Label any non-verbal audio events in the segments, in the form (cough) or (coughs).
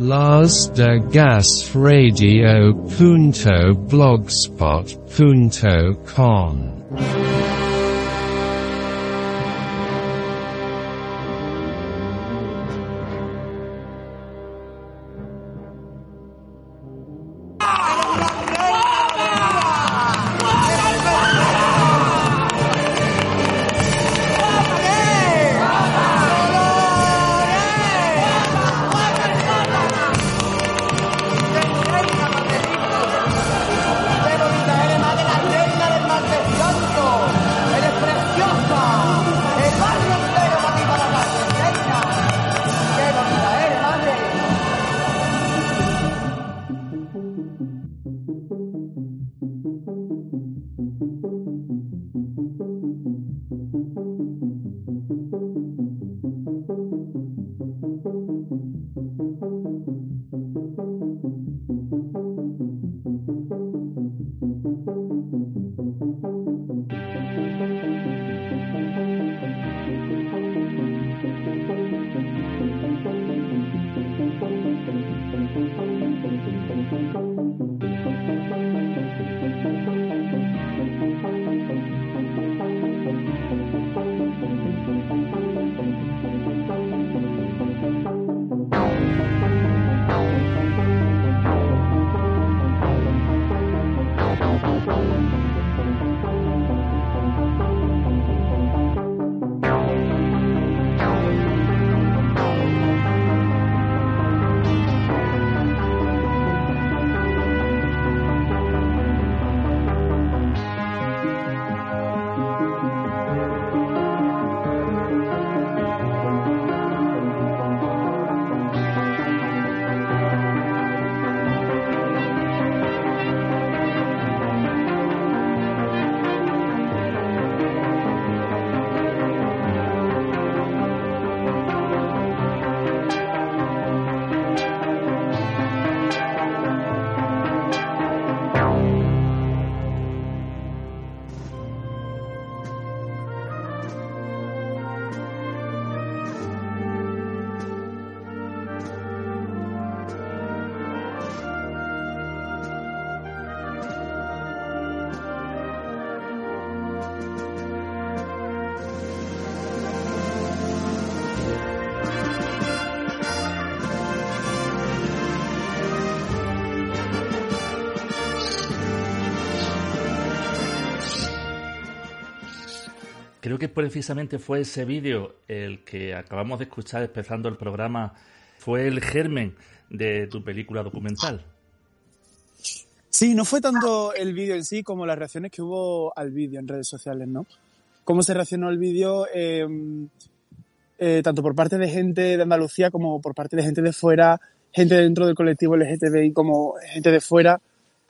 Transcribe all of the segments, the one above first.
Las de Gas Radio. Punto blogspot. Punto com. Que precisamente fue ese vídeo el que acabamos de escuchar empezando el programa, fue el germen de tu película documental. Sí, no fue tanto el vídeo en sí como las reacciones que hubo al vídeo en redes sociales, ¿no? Cómo se reaccionó al vídeo, em, eh, tanto por parte de gente de Andalucía como por parte de gente de fuera, gente dentro del colectivo LGTBI como gente de fuera,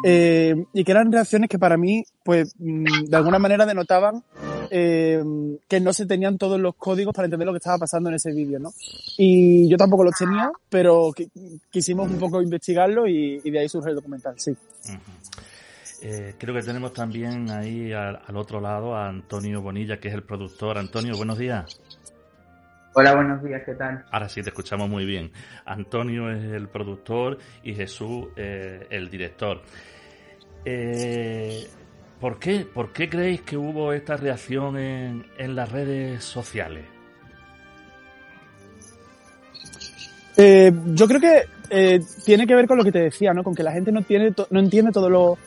eh, y que eran reacciones que para mí, pues, mm, de alguna manera denotaban eh, que no se tenían todos los códigos para entender lo que estaba pasando en ese vídeo, ¿no? Y yo tampoco los tenía, pero quisimos un poco investigarlo y, de ahí surge el documental, sí. Eh, creo que tenemos también ahí al, otro lado a Antonio Bonilla, que es el productor. Antonio, buenos días. Hola, buenos días, ¿qué tal? Ahora sí, te escuchamos muy bien. Antonio es el productor y Jesús eh, el director. Eh, ¿Por qué? ¿Por qué creéis que hubo esta reacción en, las redes sociales? Eh, yo creo que eh, tiene que ver con lo que te decía, ¿no? Con que la gente no, tiene no entiende todo lo,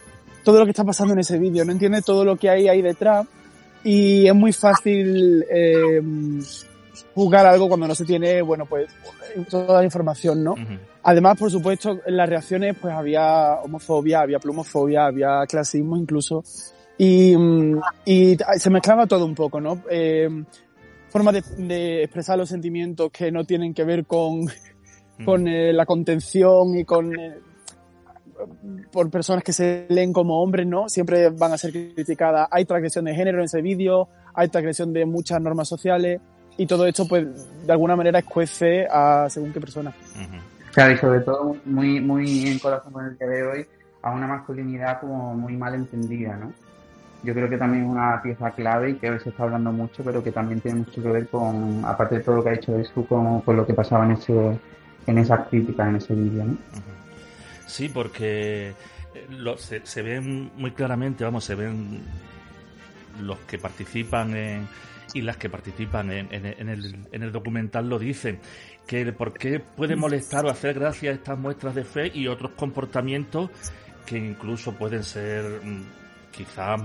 todo lo que está pasando en ese vídeo, no entiende todo lo que hay ahí detrás y es muy fácil eh, juzgar algo cuando no se tiene, bueno, pues toda la información, ¿no? Además, por supuesto, en las reacciones pues había homofobia, había plumofobia, había clasismo incluso. Y, mm, y se mezclaba todo un poco, ¿no? Eh, formas de, expresar los sentimientos que no tienen que ver con, con eh, la contención y con... Eh, por personas que se leen como hombres, ¿no? Siempre van a ser criticadas. Hay transgresión de género en ese vídeo, hay transgresión de muchas normas sociales y todo esto, pues, de alguna manera escuece a según qué persona. Claro, y sobre todo muy, muy en corazón con el que veo hoy, a una masculinidad como muy mal entendida, ¿no? yo creo que también es una pieza clave y que hoy se está hablando mucho, pero que también tiene mucho que ver con, aparte de todo lo que ha hecho Jesús, con, con lo que pasaba en ese en esas críticas, en ese vídeo. ¿no? Sí, porque eh, lo, se, se ven muy claramente, vamos, se ven los que participan en, y las que participan en, en, en, el, en el documental lo dicen, que por qué puede molestar o hacer gracia estas muestras de fe y otros comportamientos que incluso pueden ser mm, quizás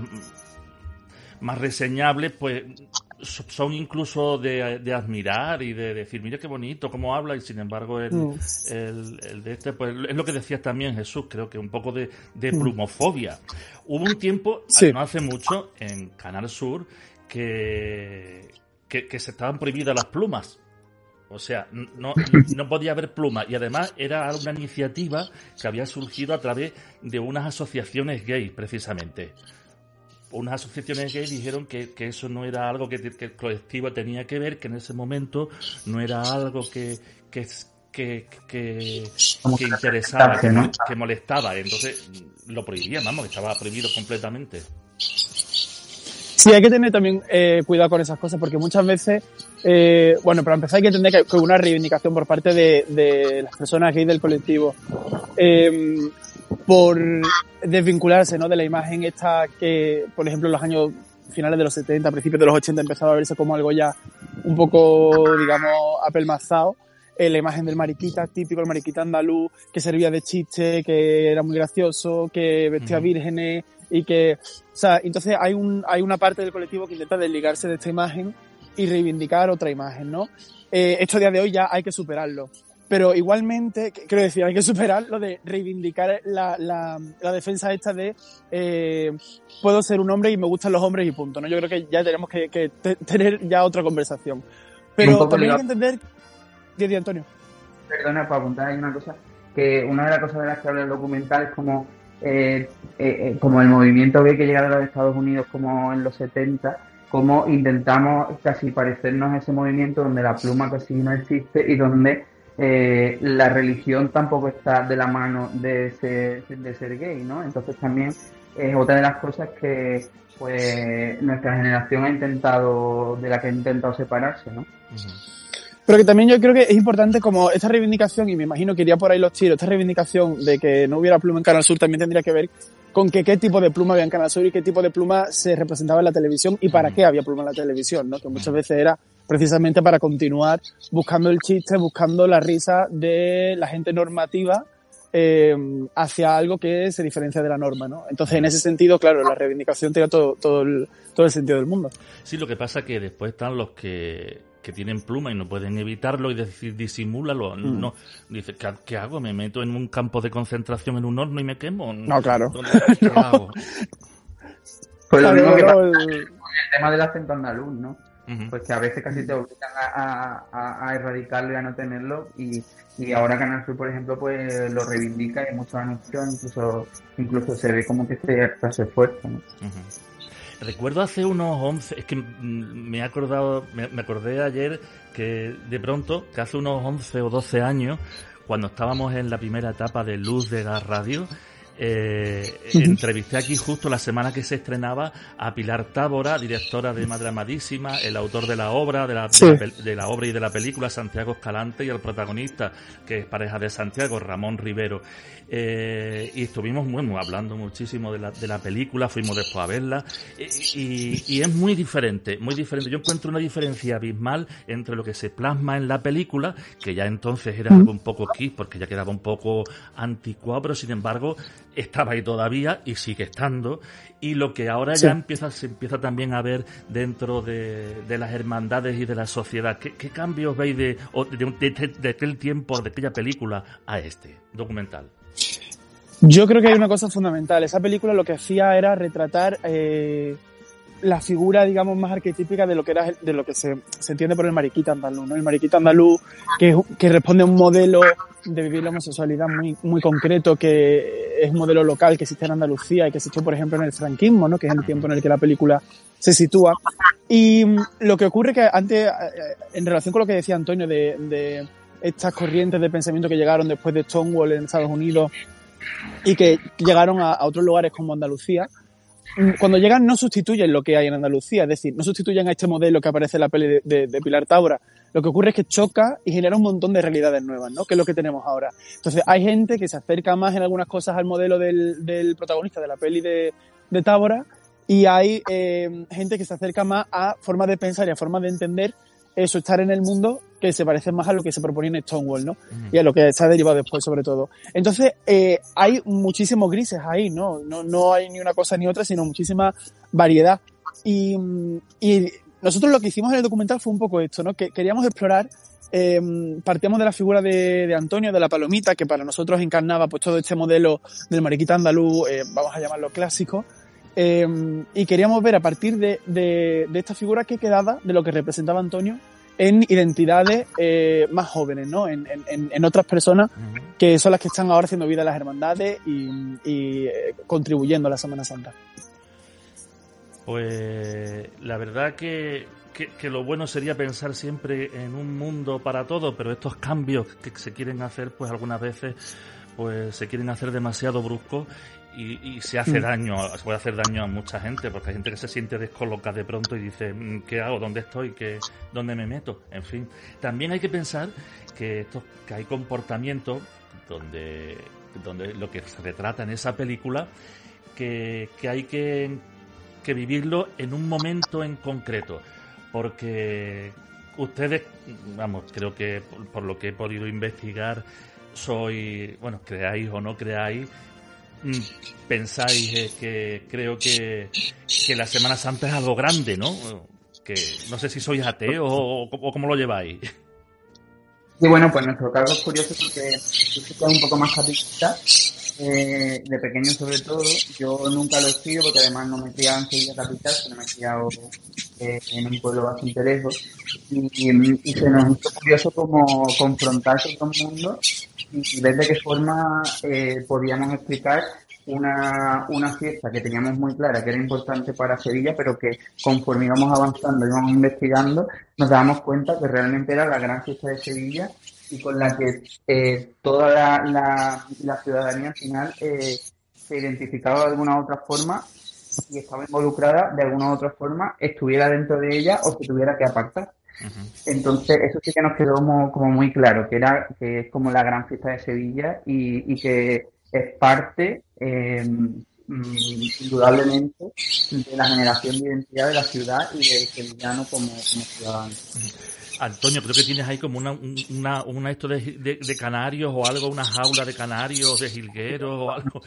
más reseñables, pues son incluso de, de, admirar y de decir, mira qué bonito, cómo habla, y sin embargo el, mm. el, el, de este, pues es lo que decías también Jesús, creo que un poco de, de mm. plumofobia. Hubo un tiempo, sí. no hace mucho, en Canal Sur, que, que, que se estaban prohibidas las plumas. O sea, no, no podía haber plumas. Y además era una iniciativa que había surgido a través de unas asociaciones gays, precisamente unas asociaciones gays dijeron que, que, eso no era algo que, que, el colectivo tenía que ver, que en ese momento no era algo que, que, que, que, que interesaba, que, que, molestaba. Entonces lo prohibían, vamos, estaba prohibido completamente. Sí, hay que tener también eh, cuidado con esas cosas, porque muchas veces, eh, bueno, para empezar hay que entender que, que una reivindicación por parte de, de las personas gays del colectivo. Eh, por desvincularse ¿no? de la imagen esta que, por ejemplo, en los años finales de los 70, principios de los 80 empezaba a verse como algo ya un poco, digamos, apelmazado. Eh, la imagen del mariquita, típico el mariquita andaluz, que servía de chiste, que era muy gracioso, que vestía uh -huh. vírgenes y que, o sea, entonces hay un, hay una parte del colectivo que intenta desligarse de esta imagen y reivindicar otra imagen, ¿no? Eh, esto a día de hoy ya hay que superarlo pero igualmente, quiero decir, hay que superar lo de reivindicar la, la, la defensa esta de eh, puedo ser un hombre y me gustan los hombres y punto, ¿no? Yo creo que ya tenemos que, que tener ya otra conversación. Pero también hay que entender... Didi Antonio. Perdona, para apuntar hay una cosa, que una de las cosas de las que habla el documental es como, eh, eh, como el movimiento gay que llega de los Estados Unidos como en los 70, como intentamos casi parecernos a ese movimiento donde la pluma casi no existe y donde eh, la religión tampoco está de la mano de ser, de ser gay, ¿no? Entonces también es otra de las cosas que pues nuestra generación ha intentado, de la que ha intentado separarse, ¿no? Pero que también yo creo que es importante como esta reivindicación, y me imagino que iría por ahí los tiros, esta reivindicación de que no hubiera pluma en Canal Sur también tendría que ver con que qué tipo de pluma había en Canal Sur y qué tipo de pluma se representaba en la televisión y para qué había pluma en la televisión, ¿no? Que muchas veces era precisamente para continuar buscando el chiste, buscando la risa de la gente normativa eh, hacia algo que se diferencia de la norma, ¿no? Entonces, en ese sentido, claro, la reivindicación tiene todo, todo, el, todo el sentido del mundo. Sí, lo que pasa es que después están los que, que tienen pluma y no pueden evitarlo y decir, disimúlalo. Mm. No, dice, ¿qué, ¿qué, hago? ¿Me meto en un campo de concentración en un horno y me quemo? No, claro. ¿Qué (laughs) no. hago? Pues lo mismo que pasa el... el tema del acento andaluz, ¿no? pues que a veces casi te obligan a, a, a, erradicarlo y a no tenerlo y, y ahora Canal Sur por ejemplo pues lo reivindica y muchos anuncios incluso incluso se ve como que se hace esfuerzo ¿no? Uh -huh. Recuerdo hace unos 11 es que me he acordado me, acordé ayer que de pronto que hace unos 11 o 12 años cuando estábamos en la primera etapa de Luz de Gas Radio eh, uh -huh. entrevisté aquí justo la semana que se estrenaba a Pilar Tábora, directora de Madre Amadísima, el autor de la obra, de la, sí. de, la, de la, obra y de la película, Santiago Escalante, y el protagonista, que es pareja de Santiago, Ramón Rivero. Eh, y estuvimos bueno, hablando muchísimo de la, de la película, fuimos después a verla, y, y, y, es muy diferente, muy diferente. Yo encuentro una diferencia abismal entre lo que se plasma en la película, que ya entonces era algo un poco kiss, porque ya quedaba un poco anticuado, pero sin embargo estaba ahí todavía y sigue estando y lo que ahora sí. ya empieza se empieza también a ver dentro de, de las hermandades y de la sociedad ¿qué, qué cambios veis de, de, de, de, aquel tiempo de aquella película a este documental? Yo creo que hay una cosa fundamental. Esa película lo que hacía era retratar eh, la figura, digamos, más arquetípica de lo que era de lo que se, entiende por el mariquita andaluz, ¿no? El mariquita andaluz que, que responde a un modelo de vivir la homosexualidad muy, muy concreto, que es un modelo local que existe en Andalucía y que existió, por ejemplo, en el franquismo, ¿no? Que es el tiempo en el que la película se sitúa. Y lo que ocurre que antes, en relación con lo que decía Antonio de, estas corrientes de pensamiento que llegaron después de Stonewall en Estados Unidos y que llegaron a, otros lugares como Andalucía, cuando llegan no sustituyen lo que hay en Andalucía, es decir, no sustituyen a este modelo que aparece en la peli de, Pilar Taura. Lo que ocurre es que choca y genera un montón de realidades nuevas, ¿no? Que es lo que tenemos ahora. Entonces, hay gente que se acerca más en algunas cosas al modelo del, del protagonista de la peli de, de Tábora y hay eh, gente que se acerca más a formas de pensar y a formas de entender eso, estar en el mundo que se parece más a lo que se proponía en Stonewall, ¿no? Y a lo que se ha derivado después, sobre todo. Entonces, eh, hay muchísimos grises ahí, ¿no? ¿no? No hay ni una cosa ni otra, sino muchísima variedad. Y, mm, y nosotros lo que hicimos en el documental fue un poco esto, ¿no? Que queríamos explorar, eh, partíamos de la figura de, de Antonio, de la palomita, que para nosotros encarnaba pues todo este modelo del mariquita andaluz, eh, vamos a llamarlo clásico, eh, y queríamos ver a partir de, de, de esta figura que quedaba de lo que representaba Antonio en identidades eh, más jóvenes, ¿no? En, en- en, otras personas que son las que están ahora haciendo vida a las hermandades y, y, eh, contribuyendo a la Semana Santa. Pues la verdad que, que, que lo bueno sería pensar siempre en un mundo para todos, pero estos cambios que se quieren hacer, pues algunas veces pues se quieren hacer demasiado bruscos y, y se hace Mm. daño, se puede hacer daño a mucha gente, porque hay gente que se siente descolocada de pronto y dice, "Mm, ¿qué hago? ¿Dónde estoy? ¿Qué, ¿Dónde me meto? En fin, también hay que pensar que, estos, que hay comportamientos donde, donde lo que se retrata en esa película, que, que hay que, que vivirlo en un momento en concreto, porque ustedes, vamos, creo que por, por lo que he podido investigar, soy, bueno, creáis o no creáis, pensáis eh, que creo que, que la Semana Santa es algo grande, ¿no? Que no sé si sois ateos o, o cómo lo lleváis. Y bueno, pues nuestro caso es curioso porque es un poco más capitalista, eh, de pequeño sobre todo. Yo nunca lo he sido porque además no me he criado en Sevilla capital, sino me he criado eh, en un pueblo bastante lejos. Y, se nos hizo curioso como confrontarse con el mundo y ver de qué forma eh, podíamos explicar una, una fiesta que teníamos muy clara que era importante para Sevilla, pero que conforme íbamos avanzando, íbamos investigando, nos dábamos cuenta que realmente era la gran fiesta de Sevilla y con la que eh, toda la, la, la ciudadanía al final eh, se identificaba de alguna u otra forma y estaba involucrada de alguna u otra forma, estuviera dentro de ella o se tuviera que apartar. Entonces, eso sí que nos quedó como, como muy claro, que era que es como la gran fiesta de Sevilla y, y que es parte, eh, mm, indudablemente, de la generación de identidad de la ciudad y del sevillano como, como ciudadano. Antonio, creo que tienes ahí como una, un- una, una esto de, de, de canarios o algo, una jaula de canarios, de jilgueros o algo.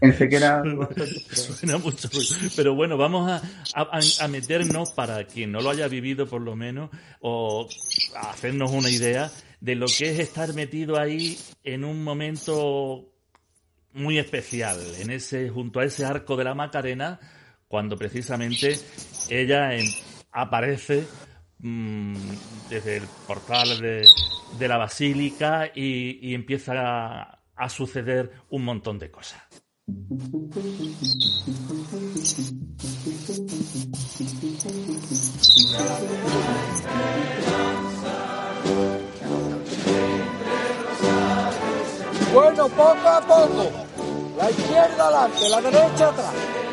Pensé que era... (laughs) Suena mucho. Pero bueno, vamos a, a, a meternos, para quien no lo haya vivido por lo menos, o a hacernos una idea de lo que es estar metido ahí en un momento muy especial, en ese, junto a ese arco de la Macarena, cuando precisamente ella en- aparece mm, desde el portal de, de la basílica y, empieza a suceder un montón de cosas. Bueno, poco a poco. La izquierda adelante, la derecha atrás.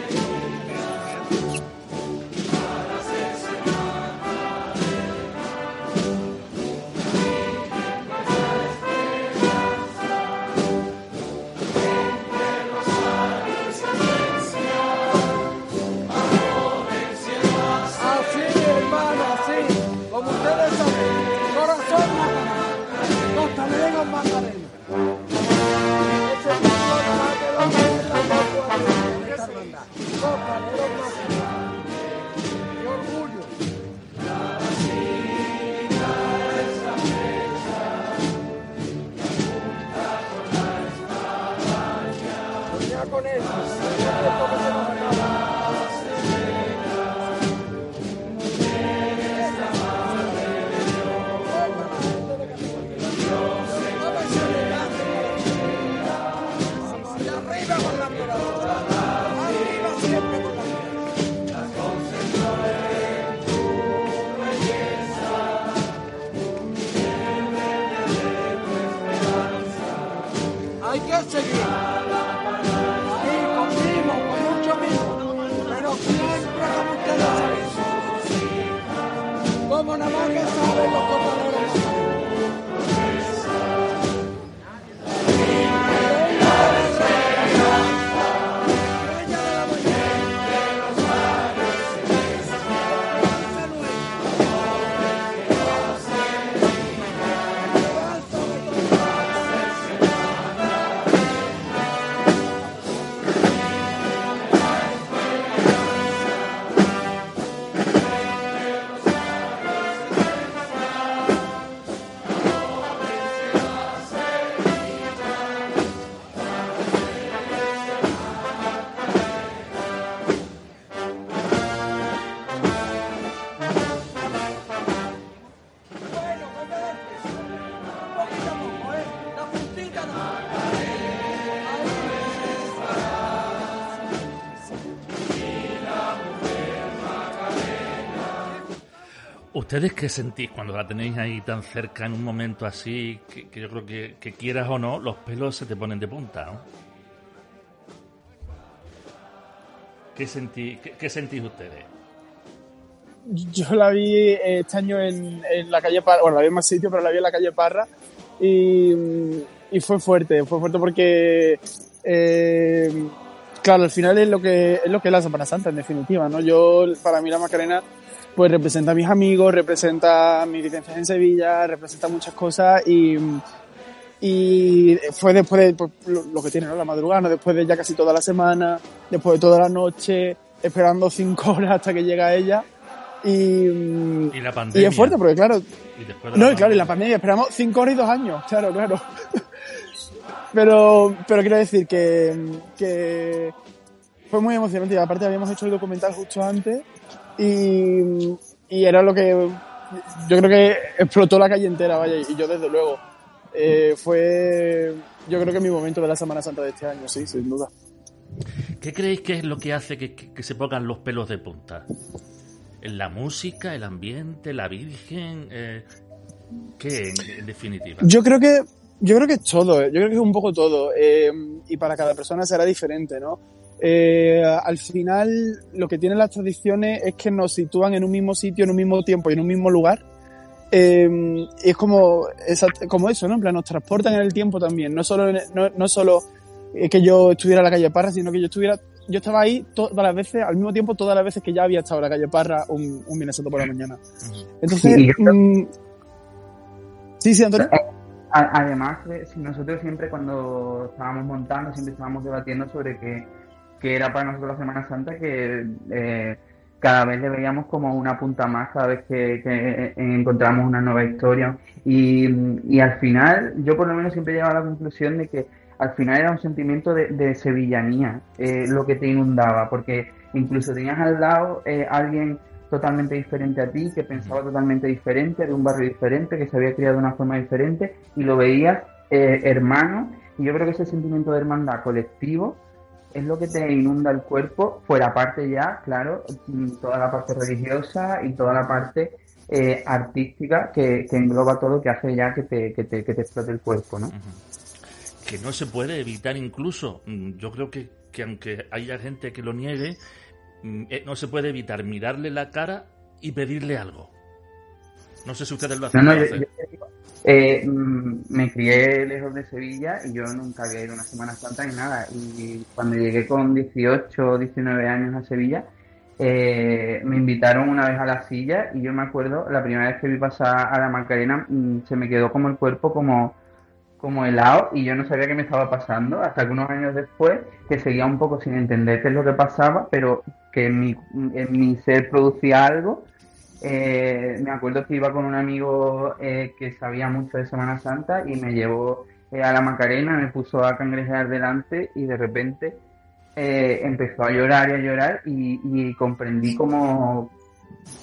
¿Ustedes qué sentís cuando la tenéis ahí tan cerca en un momento así, que, yo creo que, que quieras o no, los pelos se te ponen de punta, ¿no? ¿Qué, sentí, qué, sentís ustedes? Yo la vi eh, este año en, en la calle Parra, bueno, la vi en más sitio, pero la vi en la calle Parra y, y fue fuerte, fue fuerte porque, eh, claro, al final es lo que es lo que es la Semana Santa, en definitiva, ¿no? Yo, para mí la Macarena, pues representa a mis amigos, representa mis vivencias en Sevilla, representa muchas cosas y, y fue después de pues, lo, que tiene, ¿no? La madrugada, ¿no? después de ya casi toda la semana, después de toda la noche, esperando cinco (laughs) horas hasta que llega ella. Y, Y la y pandemia. es fuerte porque, claro, Y después de no, y claro, y la pandemia. pandemia, esperamos cinco horas y dos años, claro, claro. (laughs) pero, pero quiero decir que, que fue muy emocionante y aparte habíamos hecho el documental justo antes y, y era lo que yo creo que explotó la calle entera, vaya, y yo desde luego. Eh, fue, yo creo que mi momento de la Semana Santa de este año, sí, sin duda. ¿Qué creéis que es lo que hace que, que- que se pongan los pelos de punta? ¿En la música, el ambiente, la Virgen? Eh, ¿Qué, en, definitiva? Yo creo que, yo creo que es todo, eh. yo creo que es un poco todo, eh, y para cada persona será diferente, ¿no? Eh, al final, lo que tienen las tradiciones es que nos sitúan en un mismo sitio, en un mismo tiempo y en un mismo lugar. Eh, y es como, eso, ¿no? En plan, nos transportan en el tiempo también. No solo, no, no solo eh, que yo estuviera en la calle Parra, sino que yo estuviera, yo estaba ahí todas las veces, al mismo tiempo todas las veces que ya había estado en la calle Parra un, un Santo por la mañana. Entonces, Sí, creo- mm, sí, sí, Antonio. Además, eh, nosotros siempre cuando estábamos montando, siempre estábamos debatiendo sobre qué, qué era para nosotros la Semana Santa, que eh, cada vez le veíamos como una punta más, cada vez que, que, eh, encontramos una nueva historia. Y, y al final, yo por lo menos siempre llegaba a la conclusión de que al final era un sentimiento de, de sevillanía eh, lo que te inundaba, porque incluso tenías al lado eh, alguien totalmente diferente a ti, que pensaba totalmente diferente, de un barrio diferente, que se había criado de una forma diferente, y lo veías eh, hermano, y yo creo que ese sentimiento de hermandad colectivo es lo que te inunda el cuerpo, fuera parte ya, claro, toda la parte religiosa y toda la parte eh, artística que, que engloba todo, que hace ya que te, que te, que te explote el cuerpo, ¿no? Que no se puede evitar incluso, mm, yo creo que, que aunque haya gente que lo niegue, mm, eh, no se puede evitar mirarle la cara y pedirle algo. No sé si ustedes lo No, hacen. no, lo yo, eh, mm, me crié lejos de Sevilla y yo nunca había ido una Semana Santa ni nada. Y cuando llegué con 18 o 19 años a Sevilla, eh, me invitaron una vez a la silla y yo me acuerdo, la primera vez que vi pasar a la Macarena, mm, se me quedó como el cuerpo como, como helado y yo no sabía qué me estaba pasando hasta que unos años después, que seguía un poco sin entender qué es lo que pasaba, pero que en mi, en mi ser producía algo eh, me acuerdo que iba con un amigo eh, que sabía mucho de Semana Santa y me llevó eh, a la Macarena, me puso a cangrejear delante y de repente eh, empezó a llorar y a llorar y, comprendí como,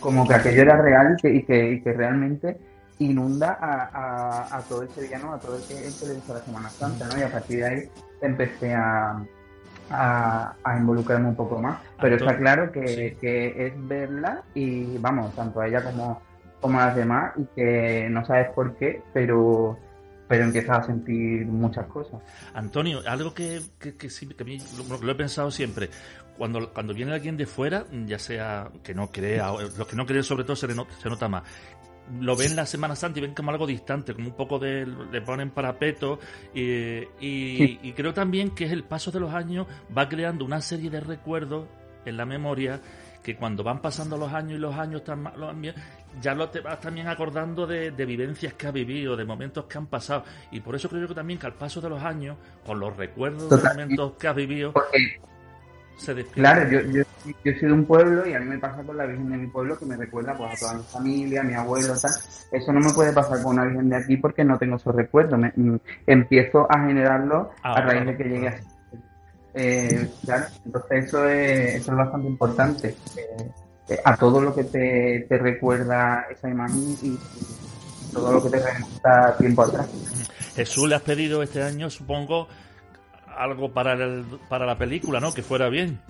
como que aquello era real y que, y que, realmente inunda a, todo el sevillano, a todo el que, el que la Semana Santa, ¿no? Y a partir de ahí empecé a, a, a involucrarme un poco más. Pero está claro que, sí. que es verla y vamos, tanto a ella como, como a las demás y que no sabes por qué, pero, pero empiezas a sentir muchas cosas. Antonio, algo que, que, que sí, que a mí lo, lo he pensado siempre. Cuando, cuando viene alguien de fuera, ya sea que no crea, los que no creen sobre todo se, se nota más. Lo ven la Semana Santa y ven como algo distante, como un poco de. le ponen parapeto. Y, y, Sí. y creo también que es el paso de los años va creando una serie de recuerdos en la memoria que cuando van pasando los años y los años años, ya lo te vas también acordando de, de vivencias que has vivido, de momentos que han pasado. Y por eso creo que también que al paso de los años, con los recuerdos de Totalmente. momentos que has vivido, Porque se despierta. Claro, yo, yo, yo soy de un pueblo y a mí me pasa con la Virgen de mi pueblo que me recuerda pues, a toda mi familia, a mi abuelo, tal. Eso no me puede pasar con una Virgen de aquí porque no tengo esos recuerdos. Me- mm, empiezo a generarlo a Ahora, raíz de que llegue así. Eh, claro, entonces eso es, eso es bastante importante. Eh, eh, a todo lo que te, te recuerda esa imagen y, y todo lo que te remonta tiempo atrás. Jesús le has pedido este año, supongo, algo para, el- para la película, ¿no? Que fuera bien.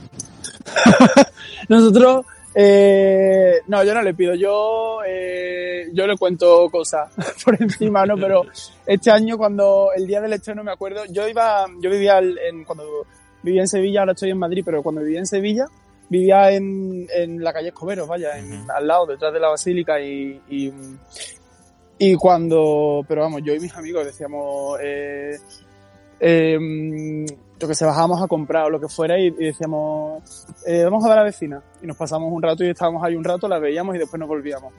(laughs) Nosotros, Eh, no, yo no le pido, yo, eh, yo le cuento cosas (laughs) por encima, ¿no? Pero este año cuando el día del estreno me acuerdo, yo iba, yo vivía en, cuando vivía en Sevilla, ahora estoy en Madrid, pero cuando vivía en Sevilla, vivía en, en la calle Escoberos, vaya, en, al lado, detrás de la basílica y, y, y, cuando, pero vamos, yo y mis amigos decíamos, eh, eh, yo que se bajábamos a comprar o lo que fuera y, y decíamos, eh, vamos a ver a la vecina. Y nos pasamos un rato y estábamos ahí un rato, la veíamos y después nos volvíamos.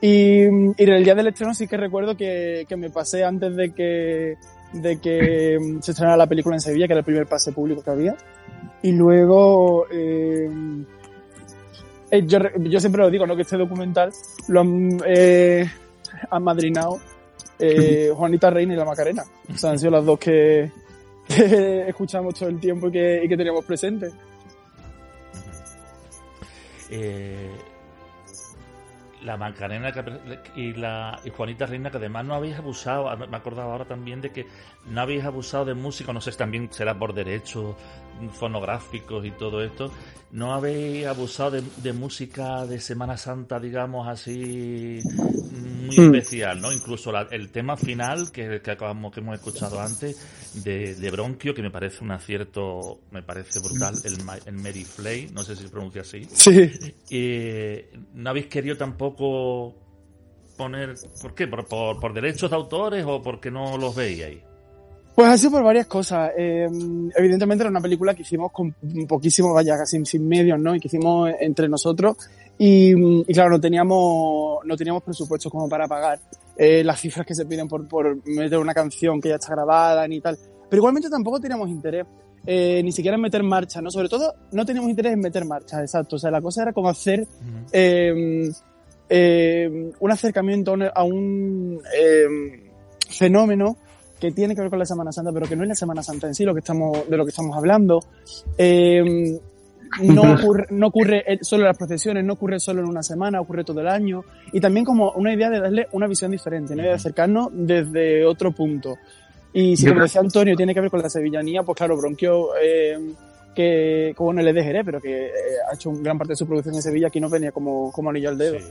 Y, y el día del estreno sí que recuerdo que, que me pasé antes de que, de que se estrenara la película en Sevilla, que era el primer pase público que había. Y luego, eh, eh, yo, yo siempre lo digo, ¿no? Que este documental lo han, eh, han madrinado eh, Juanita Reina y la Macarena. O sea, han sido las dos que, (laughs) escuchamos todo el tiempo y que, y que teníamos presentes. Eh, la Macarena y la Juanita Reina, que además no habéis abusado, me acordaba ahora también de que no habéis abusado de música, no sé si también será por derechos fonográficos y todo esto, no habéis abusado de música de Semana Santa, digamos así, muy Hmm. especial, ¿no? Incluso la- el tema final que, que acabamos, que hemos escuchado antes, de, de Bronquio, que me parece un acierto, me parece brutal, el, el Mary Flay, no sé si se pronuncia así. Sí. Eh, no habéis querido tampoco poner. ¿Por qué? ¿Por, por, por derechos de autores o porque no los veíais? Pues ha sido por varias cosas. Eh, evidentemente era una película que hicimos con poquísimo, vaya, casi sin medios, ¿no? Y que hicimos entre nosotros. Y, y claro, no teníamos, no teníamos presupuestos como para pagar eh, las cifras que se piden por, por meter una canción que ya está grabada ni tal. Pero igualmente tampoco teníamos interés. eh, ni siquiera en meter marcha, ¿no? Sobre todo, no teníamos interés en meter marcha, exacto. O sea, la cosa era como hacer eh, eh, un acercamiento a un, eh, fenómeno que tiene que ver con la Semana Santa, pero que no es la Semana Santa en sí lo que estamos, de lo que estamos hablando. Eh, no (laughs) ocurre, no ocurre eh, solo en las procesiones, no ocurre solo en una semana, ocurre todo el año. Y también como una idea de darle una visión diferente, ¿no? de acercarnos desde otro punto. Y si creo- decía Antonio, tiene que ver con la sevillanía, pues claro, Bronquio, eh, que como no le de Jerez, pero que eh, ha hecho un gran parte de su producción en Sevilla, aquí no venía como, como anillo al dedo. Sí,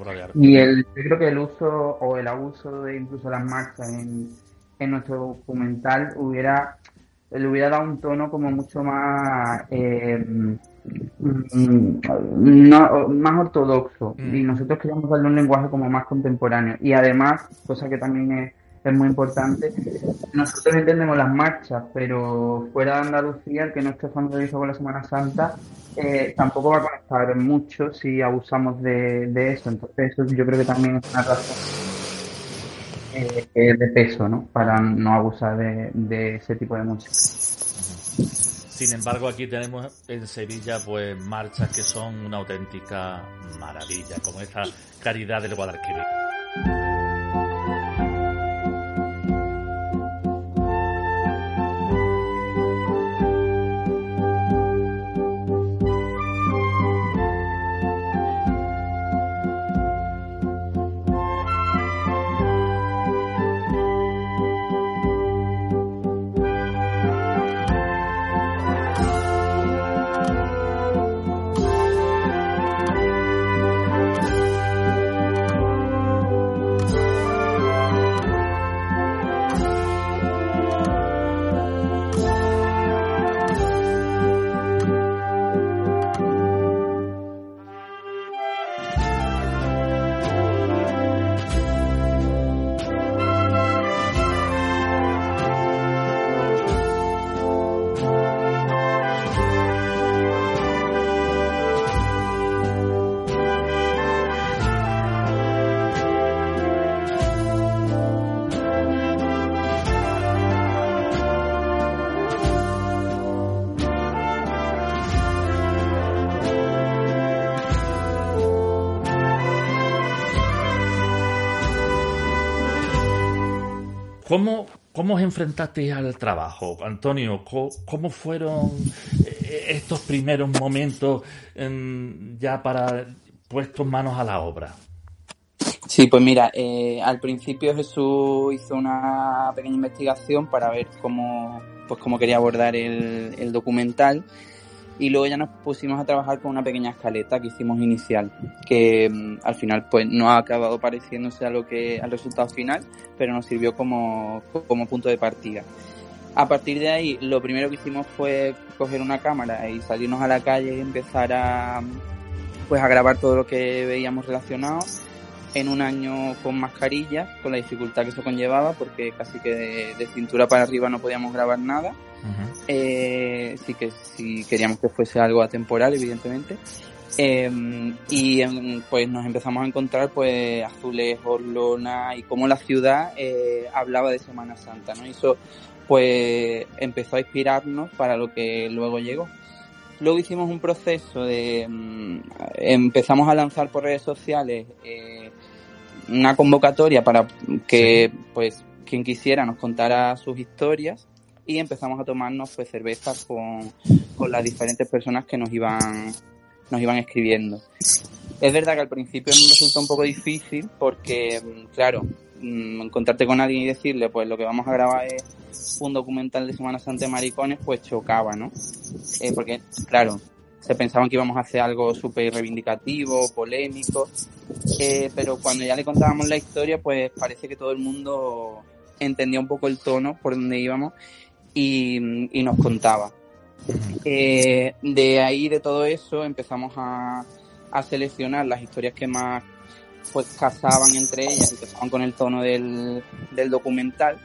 una. Y el, yo creo que el uso o el abuso de incluso las marchas en, en nuestro documental hubiera le hubiera dado un tono como mucho más eh, mm, no, más ortodoxo Mm. y nosotros queríamos darle un lenguaje como más contemporáneo y además cosa que también es, es muy importante nosotros entendemos las marchas pero fuera de Andalucía el que no esté familiarizado con la Semana Santa eh, tampoco va a conectar mucho si abusamos de, de eso. Entonces, eso yo creo que también es una razón eh, de peso, ¿no? Para no abusar de, de ese tipo de música. Sin embargo, aquí tenemos en Sevilla pues marchas que son una auténtica maravilla, como esta Caridad del Guadalquivir. ¿Cómo, ¿Cómo os enfrentasteis al trabajo, Antonio? ¿Cómo, fueron eh, estos primeros momentos ya para puestos manos a la obra? Sí, pues mira, eh, al principio Jesús hizo una pequeña investigación para ver cómo, pues cómo quería abordar el documental y luego ya nos pusimos a trabajar con una pequeña escaleta que hicimos inicial, que mm, al final pues no ha acabado pareciéndose a lo que al resultado final, pero nos sirvió como, como punto de partida. A partir de ahí, lo primero que hicimos fue coger una cámara y salirnos a la calle y empezar a pues a grabar todo lo que veíamos relacionado en un año con mascarillas, con la dificultad que eso conllevaba, porque casi que de, de cintura para arriba no podíamos grabar nada. Eh, sí que sí queríamos que fuese algo atemporal, evidentemente. Eh, y em, pues nos empezamos a encontrar pues azulejos, lona y cómo la ciudad eh, hablaba de Semana Santa, ¿no? Y eso pues empezó a inspirarnos para lo que luego llegó. Luego hicimos un proceso de mm, empezamos a lanzar por redes sociales eh, una convocatoria para que pues quien quisiera nos contara sus historias y empezamos a tomarnos pues cervezas con, con las diferentes personas que nos iban nos iban escribiendo. Es verdad que al principio nos resultó un poco difícil porque, mm, claro, mm, encontrarte con alguien y decirle, pues lo que vamos a grabar es un documental de Semana Santa de Maricones, pues chocaba, ¿no? Eh, porque, claro, se pensaban que íbamos a hacer algo súper reivindicativo, polémico, eh, pero cuando ya le contábamos la historia, pues parece que todo el mundo entendía un poco el tono por donde íbamos y, nos contaba. Eh, de ahí, de todo eso, empezamos a, a seleccionar las historias que más pues casaban entre ellas estaban con el tono del, del documental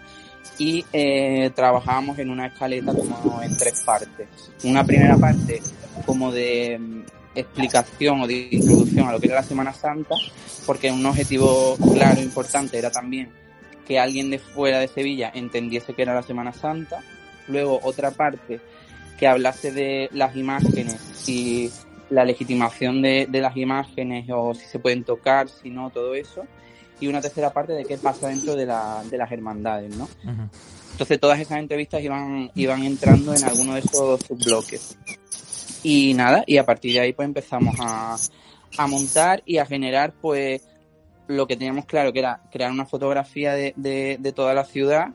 y eh, trabajábamos en una escaleta como en tres partes. Una primera parte como de mm, explicación o de introducción a lo que era la Semana Santa, porque un objetivo claro e importante era también que alguien de fuera de Sevilla entendiese que era la Semana Santa. Luego otra parte que hablase de las imágenes y la legitimación de, de las imágenes o si se pueden tocar, si no, todo eso. Y una tercera parte de qué pasa dentro de, la, de las hermandades, ¿no? Entonces todas esas entrevistas iban, iban entrando en alguno de esos subbloques. Y nada, y a partir de ahí pues empezamos a, a montar y a generar pues lo que teníamos claro que era crear una fotografía de, de, de toda la ciudad,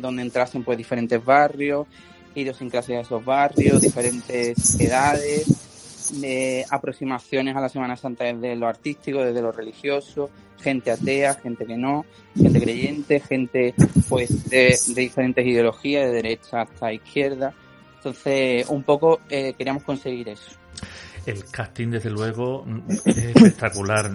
donde entrasen pues diferentes barrios, idiosincrasias de esos barrios, diferentes edades, de aproximaciones a la Semana Santa desde lo artístico, desde lo religioso, gente atea, gente que no, gente creyente, gente pues de, de diferentes ideologías, de derecha hasta izquierda. Entonces, un poco eh, queríamos conseguir eso. El casting, desde luego, es espectacular.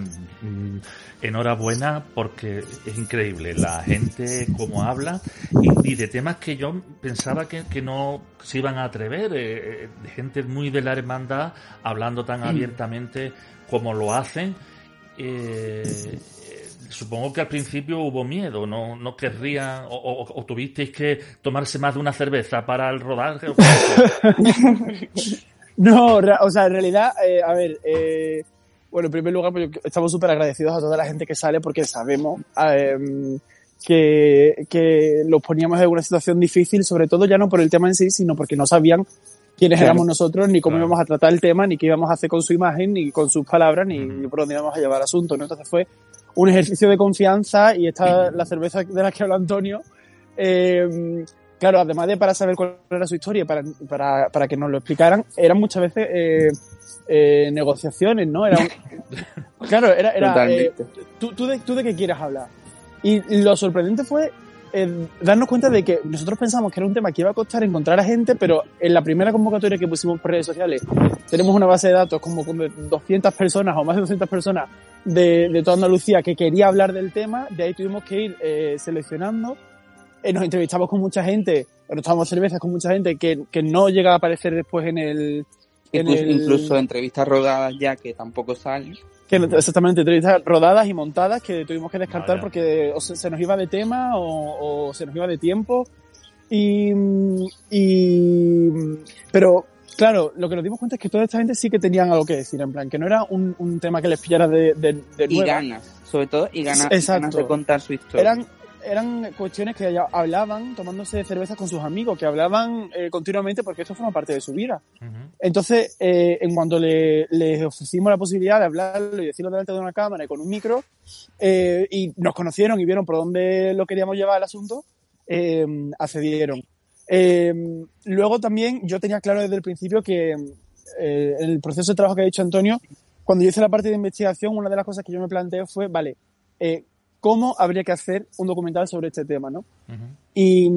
Mm, Enhorabuena porque es increíble la gente como habla y, y de temas que yo pensaba que, que no se iban a atrever. eh, eh, gente muy de la hermandad hablando tan abiertamente como lo hacen. Eh, supongo que al principio hubo miedo, no, no querrían o, o- o tuvisteis que tomarse más de una cerveza para el rodaje. (laughs) No, o sea, en realidad, eh, a ver, eh, bueno, en primer lugar, pues, estamos súper agradecidos a toda la gente que sale porque sabemos eh, que, que los poníamos en una situación difícil, sobre todo ya no por el tema en sí, sino porque no sabían quiénes Claro. éramos nosotros, ni cómo Claro. íbamos a tratar el tema, ni qué íbamos a hacer con su imagen, ni con sus palabras, ni por dónde íbamos a llevar el asunto, ¿no? Entonces fue un ejercicio de confianza y esta, la cerveza de la que habla Antonio, eh, claro, además de para saber cuál era su historia, y para, para, para que nos lo explicaran, eran muchas veces eh, eh, negociaciones, ¿no? Era un- (laughs) claro, era, era eh. ¿tú, tú, de, ¿tú de qué quieres hablar? Y lo sorprendente fue eh, darnos cuenta de que nosotros pensamos que era un tema que iba a costar encontrar a gente, pero en la primera convocatoria que pusimos por redes sociales tenemos una base de datos como con 200 personas o más de 200 personas de, de toda Andalucía que quería hablar del tema, de ahí tuvimos que ir eh, seleccionando. Eh, nos entrevistamos con mucha gente, nos tomamos cervezas con mucha gente que, que no llega a aparecer después en el... en Incluso, el- incluso entrevistas rodadas ya que tampoco salen. que exactamente, entrevistas rodadas y montadas que tuvimos que descartar Vaya. porque o se, se nos iba de tema o, o se nos iba de tiempo. Y, y, pero, claro, lo que nos dimos cuenta es que toda esta gente sí que tenían algo que decir, en plan, que no era un, un tema que les pillara de, de, de Y nueva. ganas, sobre todo, y ganas, Exacto. ganas de contar su historia. Eran, eran cuestiones que hablaban tomándose cervezas con sus amigos, que hablaban eh, continuamente porque esto forma parte de su vida. Entonces, eh, en cuanto le, les ofrecimos la posibilidad de hablarlo y decirlo delante de una cámara y con un micro, eh, y nos conocieron y vieron por dónde lo queríamos llevar el asunto, accedieron. Luego también yo tenía claro desde el principio que el proceso de trabajo que ha dicho Antonio, cuando yo hice la parte de investigación, una de las cosas que yo me planteé fue, vale, eh, ¿cómo habría que hacer un documental sobre este tema, no? Y,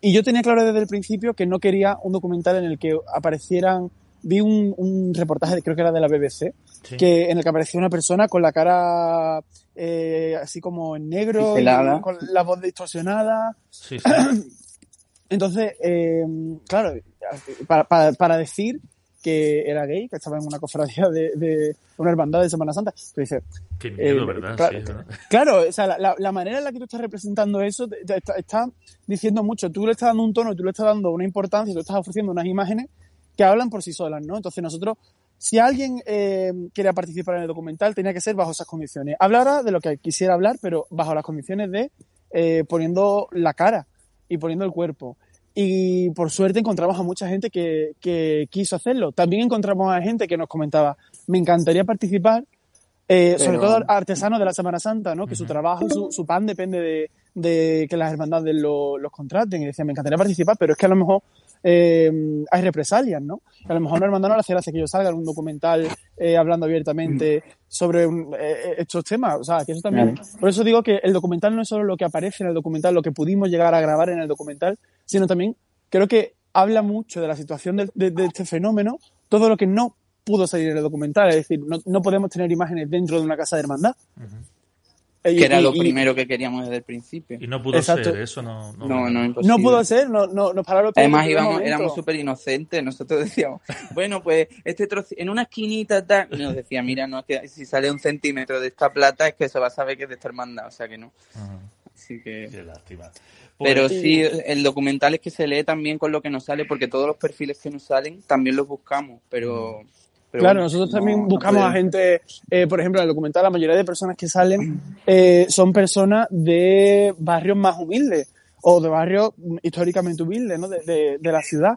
y yo tenía claro desde el principio que no quería un documental en el que aparecieran vi un, un reportaje, creo que era de la BBC, Sí. que en el que aparecía una persona con la cara eh, así como en negro, y con la voz distorsionada. Sí, sí. (clears throat) Entonces, eh, claro, para, para, para decir que era gay, que estaba en una cofradía de, de una hermandad de Semana Santa, pues dice, Qué miedo, Eh, ¿verdad? claro, Sí, ¿verdad? Claro, o sea, la, manera en la que tú estás representando eso te- te está, está diciendo mucho. Tú le estás dando un tono, tú le estás dando una importancia, tú estás ofreciendo unas imágenes que hablan por sí solas, ¿no? Entonces nosotros, si alguien eh, quería participar en el documental, tenía que ser bajo esas condiciones. Hablara de lo que quisiera hablar, pero bajo las condiciones de eh, poniendo la cara y poniendo el cuerpo. Y por suerte encontramos a mucha gente que, que quiso hacerlo. También encontramos a gente que nos comentaba, me encantaría participar, eh, sobre todo artesanos de la Semana Santa, ¿no? Que su trabajo, su, su pan depende de, de que las hermandades lo- los contraten. Y decían, me encantaría participar, pero es que a lo mejor eh, hay represalias, ¿no? A lo mejor una hermandad no le hace que yo salga en un documental eh, hablando abiertamente sobre un- eh, estos temas. O sea, que eso también... Por eso digo que el documental no es solo lo que aparece en el documental, lo que pudimos llegar a grabar en el documental, sino también creo que habla mucho de la situación de, de- de este fenómeno, todo lo que no pudo salir en el documental. Es decir, no, no podemos tener imágenes dentro de una casa de hermandad. Eh, y- Que era lo y- primero que queríamos desde el principio. Y no pudo Exacto. ser, eso no. No, No, no, imposible. No pudo ser, no, no, nos pararon Además íbamos, éramos súper inocentes, nosotros (laughs) decíamos, bueno, pues este trozo, en una esquinita tal, y nos decía, mira, no, es que si sale un centímetro de esta plata es que se va a saber que es de esta hermandad, o sea que no. Así que... Qué lástima. Pues, Pero sí, el documental es que se lee también con lo que nos sale, porque todos los perfiles que nos salen también los buscamos, pero... pero Claro, bueno, nosotros no- también no buscamos a gente, eh, por ejemplo, en el documental la mayoría de personas que salen eh, son personas de barrios más humildes o de barrios históricamente humildes ¿no? de, de- de la ciudad.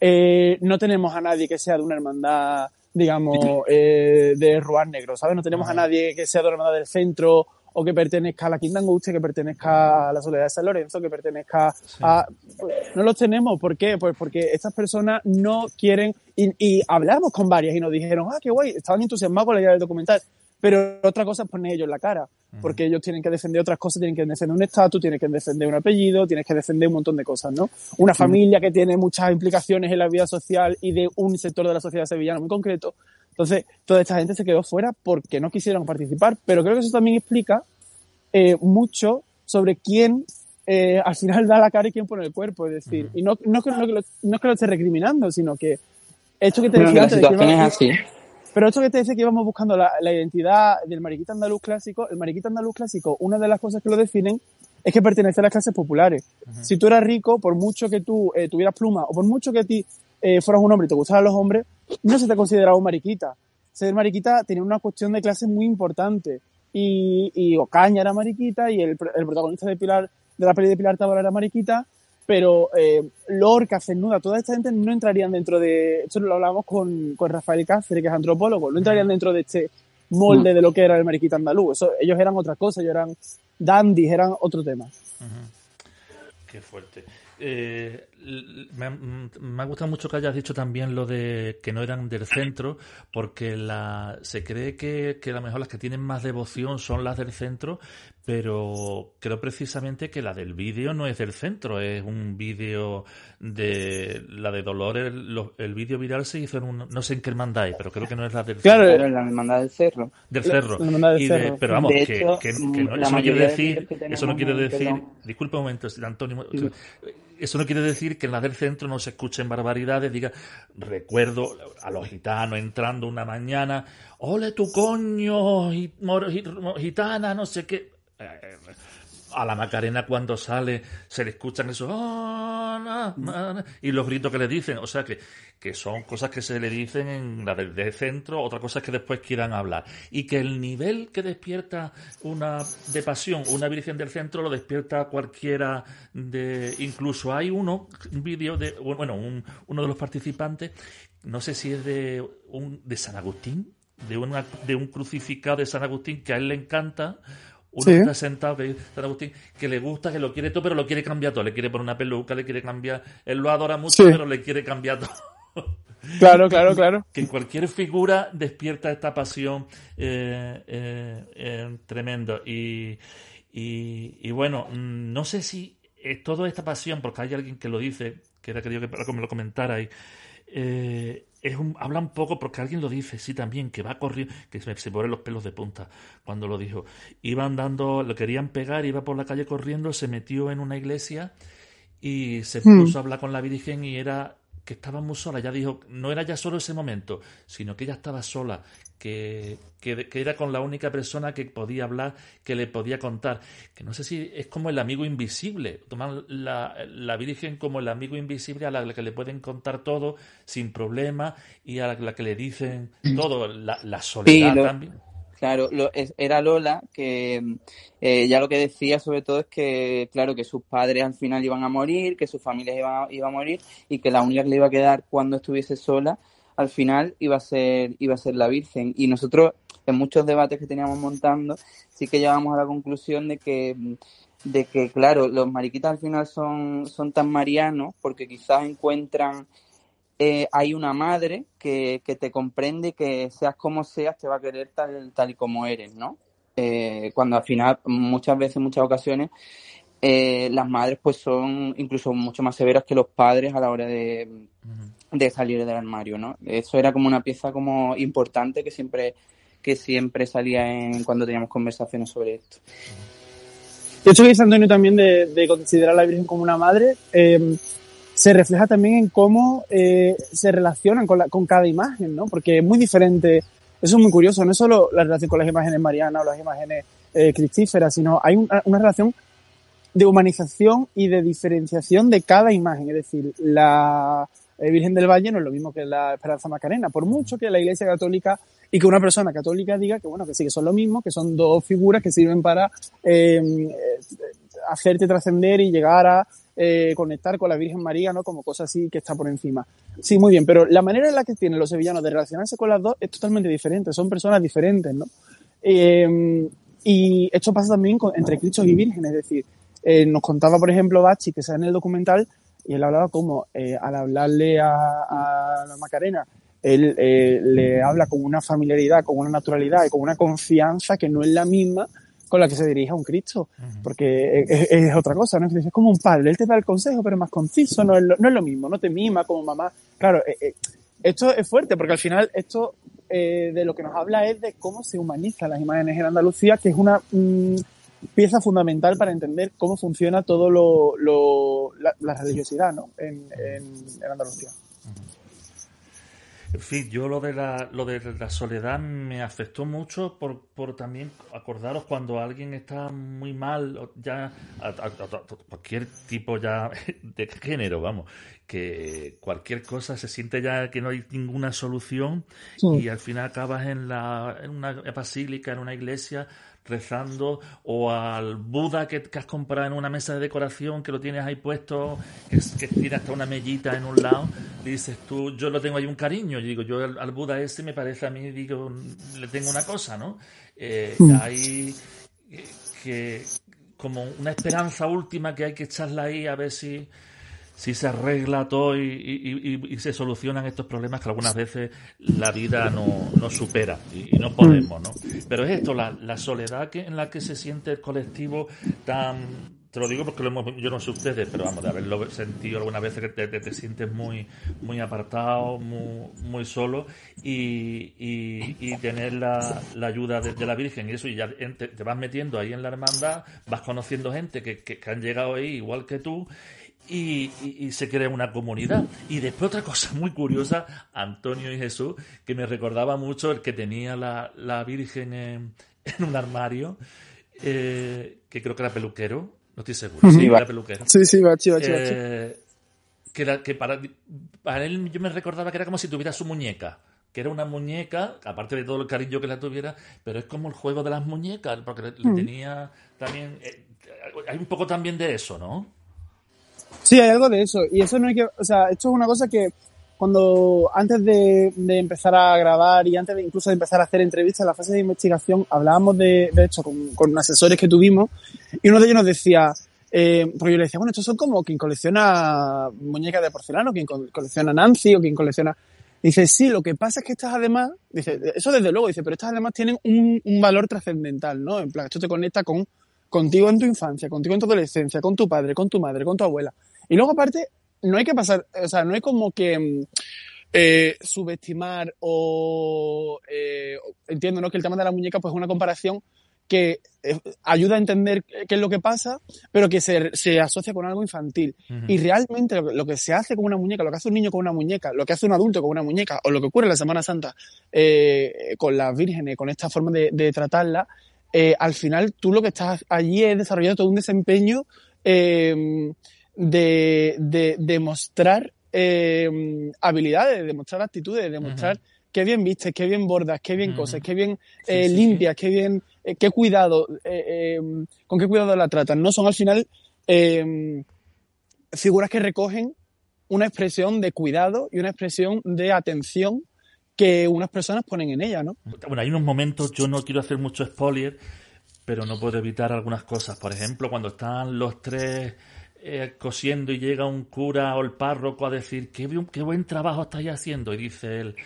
Eh, no tenemos a nadie que sea de una hermandad, digamos, de Ruar Negro, ¿sabes? No tenemos a nadie que sea de una hermandad del centro o que pertenezca a la Quinta Angustia, que pertenezca a la Soledad de San Lorenzo, que pertenezca a... No los tenemos, ¿por qué? Pues porque estas personas no quieren... Y, y hablamos con varias y nos dijeron, ah, qué guay, estaban entusiasmados con la idea del documental. Pero otra cosa es poner ellos la cara, porque ellos tienen que defender otras cosas, tienen que defender un estatus, tienen que defender un apellido, tienen que defender un montón de cosas, ¿no? Una familia que tiene muchas implicaciones en la vida social y de un sector de la sociedad sevillana muy concreto. Entonces, toda esta gente se quedó fuera porque no quisieron participar, pero creo que eso también explica eh, mucho sobre quién eh, al final da la cara y quién pone el cuerpo, es decir, y no, no, no es que lo esté recriminando, sino que esto que te Bueno, decía antes, de que así. Pero esto que te decía que íbamos buscando la, la identidad del mariquita andaluz clásico, el mariquita andaluz clásico, una de las cosas que lo definen es que pertenece a las clases populares. Si tú eras rico, por mucho que tú eh, tuvieras pluma o por mucho que a ti eh, fueras un hombre y te gustaran los hombres, no se te consideraba un mariquita. Ser mariquita tenía una cuestión de clase muy importante. Y, y Ocaña era mariquita y el, el protagonista de Pilar de la peli de Pilar Tábara era mariquita, pero eh, Lorca, Cernuda, toda esta gente no entrarían dentro de, esto lo hablamos con, con Rafael Cáceres, que es antropólogo, no entrarían dentro de este molde de lo que era el mariquita andaluz. Eso, ellos eran otra cosa, ellos eran dandies, eran otro tema. Qué fuerte. Eh, me, ha- me ha gustado mucho que hayas dicho también lo de que no eran del centro, porque la, se cree que, que a lo mejor las que tienen más devoción son las del centro, pero creo precisamente que la del vídeo no es del centro, es un vídeo de la de Dolores, lo- el vídeo viral se hizo en un, no sé en qué hermandad pero creo que no es la del Claro, centro, Claro, en la hermandad del cerro. del cerro. la del Y de- cerro. pero vamos, De que, hecho, que- que mm, no- eso no quiere de decir, que eso no quiere decir, perdón. disculpe un momento, Antonio, eso no quiere decir que en la del centro no se escuchen barbaridades. Diga, recuerdo a los gitanos entrando una mañana, ole tu coño, gitana, no sé qué. A la Macarena cuando sale se le escuchan esos "Ah, na, na, na", y los gritos que le dicen. O sea que, que son cosas que se le dicen en la del centro, otra cosa es que después quieran hablar. Y que el nivel que despierta una de pasión, una Virgen del Centro, lo despierta cualquiera de. Incluso hay uno, un vídeo de. Bueno, un- uno de los participantes, no sé si es de, un, de San Agustín, de, una, de un crucificado de San Agustín que a él le encanta. Uno Sí. está sentado, que San Agustín, que le gusta, que lo quiere todo, pero lo quiere cambiar todo. Le quiere poner una peluca, le quiere cambiar. Él lo adora mucho, Sí. pero le quiere cambiar todo. (laughs) Claro, claro, claro. Que cualquier figura despierta esta pasión eh, eh, eh, tremenda. Y, y, y bueno, mm, no sé si es toda esta pasión, porque hay alguien que lo dice, que era querido que me lo comentara, y, eh, es un, habla un poco, porque alguien lo dice, sí, también, que va corriendo, que se, se ponen los pelos de punta cuando lo dijo. Iba andando, lo querían pegar, iba por la calle corriendo, se metió en una iglesia y se Hmm. puso a hablar con la Virgen y era que estaba muy sola. Ya dijo, no era ya solo ese momento, sino que ella estaba sola, que, que, que era con la única persona que podía hablar, que le podía contar. Que no sé si es como el amigo invisible, tomar la, la Virgen como el amigo invisible a la que le pueden contar todo sin problema y a la, que le dicen todo, la, la soledad lo- también. Claro, lo- es- era Lola que eh, ya lo que decía sobre todo es que, claro, que sus padres al final iban a morir, que su familia iba, iba a morir y que la única que le iba a quedar cuando estuviese sola al final iba a ser iba a ser la Virgen. Y nosotros en muchos debates que teníamos montando sí que llegamos a la conclusión de que de que claro, los mariquitas al final son son tan marianos porque quizás encuentran eh, hay una madre que, que te comprende que seas como seas, te va a querer tal, tal y como eres, ¿no? Eh, cuando al final, muchas veces, muchas ocasiones, eh, las madres pues son incluso mucho más severas que los padres a la hora de, de salir del armario, ¿no? Eso era como una pieza como importante que siempre que siempre salía en cuando teníamos conversaciones sobre esto. De hecho, que dice Antonio también de, de considerar a la Virgen como una madre, eh, se refleja también en cómo eh, se relacionan con, la, con cada imagen, ¿no? Porque es muy diferente, eso es muy curioso, no es solo la relación con las imágenes marianas o las imágenes eh, cristíferas, sino hay una, una relación de humanización y de diferenciación de cada imagen. Es decir, la eh, Virgen del Valle no es lo mismo que la Esperanza Macarena, por mucho que la Iglesia Católica y que una persona católica diga que bueno, que sí que son lo mismo, que son dos figuras que sirven para eh, eh, hacerte trascender y llegar a eh, conectar con la Virgen María, ¿no? Como cosa así que está por encima. Sí, muy bien, pero la manera en la que tienen los sevillanos de relacionarse con las dos es totalmente diferente, son personas diferentes, ¿no? Eh, y esto pasa también con- entre Cristos y vírgenes, es decir, eh, nos contaba, por ejemplo, Bachi, que sale en el documental, y él hablaba como, eh, al hablarle a, a la Macarena, él eh, le habla con una familiaridad, con una naturalidad y con una confianza que no es la misma con la que se dirige a un Cristo, porque es, otra cosa, ¿no? Es como un padre, él te da el consejo, pero más conciso, no es lo, no es lo mismo, no te mima como mamá. Claro, esto es fuerte, porque al final esto eh, de lo que nos habla es de cómo se humanizan las imágenes en Andalucía, que es una mm, pieza fundamental para entender cómo funciona todo lo, lo- la, la religiosidad ¿no? en, en, en Andalucía. En fin, yo lo de la, lo de la soledad me afectó mucho por, por también acordaros cuando alguien está muy mal, ya a, a- a- a- cualquier tipo ya (laughs) de género, vamos, que cualquier cosa se siente ya que no hay ninguna solución Sí. y al final acabas en la en una basílica, en una iglesia rezando o al Buda que, que has comprado en una mesa de decoración que lo tienes ahí puesto que, que tiene hasta una mellita en un lado dices tú yo lo tengo ahí un cariño yo digo yo al, al Buda ese me parece a mí digo le tengo una cosa no Eh, hay eh, que como una esperanza última que hay que echarla ahí a ver si si se arregla todo y, y- se solucionan estos problemas que algunas veces la vida no, no supera y, no podemos, ¿no? Pero es esto, la, la soledad que, en la que se siente el colectivo tan... Te lo digo porque lo hemos, yo no sé ustedes, pero vamos, de haberlo sentido algunas veces que te, te- te sientes muy, muy apartado, muy, muy solo y, tener la, la ayuda de, la Virgen y eso, y ya te vas metiendo ahí en la hermandad, vas conociendo gente que, que- que han llegado ahí igual que tú y, y- y se crea una comunidad. Y después otra cosa muy curiosa, Antonio y Jesús, que me recordaba mucho el que tenía la, la Virgen en, en un armario, eh, que creo que era peluquero, no estoy seguro, sí, era peluquero. Sí, sí, bachi, bachi, bachi. Eh, que, era- que para, para él yo me recordaba que era como si tuviera su muñeca. Que era una muñeca, aparte de todo el cariño que la tuviera, pero es como el juego de las muñecas, porque le, le tenía también. eh, hay un poco también de eso, ¿no? Sí, hay algo de eso. Y eso no hay que, o sea, esto es una cosa que cuando antes de, de empezar a grabar y antes de incluso de empezar a hacer entrevistas en la fase de investigación, hablábamos de, de esto con, con asesores que tuvimos y uno de ellos nos decía, eh, porque yo le decía, bueno, estos son como quien colecciona muñecas de porcelana, o quien co- colecciona Nancy, o quien colecciona... Dice, sí, lo que pasa es que estas además, dice, eso desde luego, dice, pero estas además tienen un, un valor trascendental, ¿no? En plan, esto te conecta con contigo en tu infancia, contigo en tu adolescencia, con tu padre, con tu madre, con tu abuela. Y luego aparte, no hay que pasar, o sea, no hay como que mm, eh, subestimar o eh, entiendo, ¿no? Que el tema de la muñeca pues es una comparación que eh, ayuda a entender qué es lo que pasa, pero que se, se asocia con algo infantil. Y realmente lo, que- lo que se hace con una muñeca, lo que hace un niño con una muñeca, lo que hace un adulto con una muñeca, o lo que ocurre en la Semana Santa eh, con las vírgenes, con esta forma de, de tratarla, eh, al final tú lo que estás allí es desarrollando todo un desempeño eh, de, de, de mostrar eh, habilidades, de mostrar actitudes, de mostrar qué bien vistes, qué bien bordas, qué bien cosas, qué bien Sí, eh, sí. limpias, qué bien, eh, qué cuidado, eh, con qué cuidado la tratan, ¿no? Son al final figuras que recogen una expresión de cuidado y una expresión de atención que unas personas ponen en ella, ¿no? Bueno, hay unos momentos, yo no quiero hacer mucho spoiler, pero no puedo evitar algunas cosas. Por ejemplo, cuando están los tres eh, cosiendo y llega un cura o el párroco a decir, qué, qué buen trabajo estáis haciendo. Y dice él,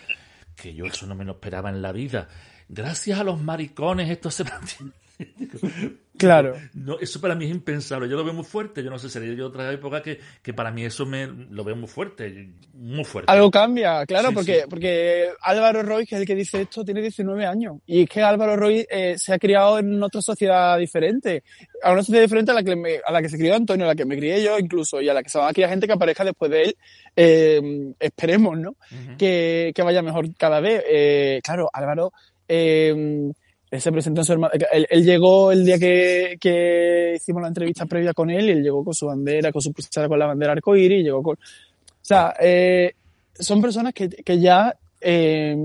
que yo eso no me lo esperaba en la vida. Gracias a los maricones esto se (laughs) mantiene. Claro. (laughs) No, eso para mí es impensable. Yo lo veo muy fuerte. Yo no sé, sería yo otra época que, que para mí eso me lo veo muy fuerte. Muy fuerte. Algo cambia, claro, Sí, porque, sí. porque Álvaro Roy, que es el que dice esto, tiene 19 años. Y es que Álvaro Roy eh, se ha criado en otra sociedad diferente. A una sociedad diferente a la, que me- a la que se crió Antonio, a la que me crié yo incluso, y a la que se va a criar gente que aparezca después de él. Eh, esperemos, ¿no? Que, que vaya mejor cada vez. Eh, claro, Álvaro eh, se presentó en su hermano. Él, él llegó el día que, que hicimos la entrevista previa con él y él llegó con su bandera, con su pulsera con la bandera arcoíris, y llegó con. O sea, eh, son personas que, que ya eh,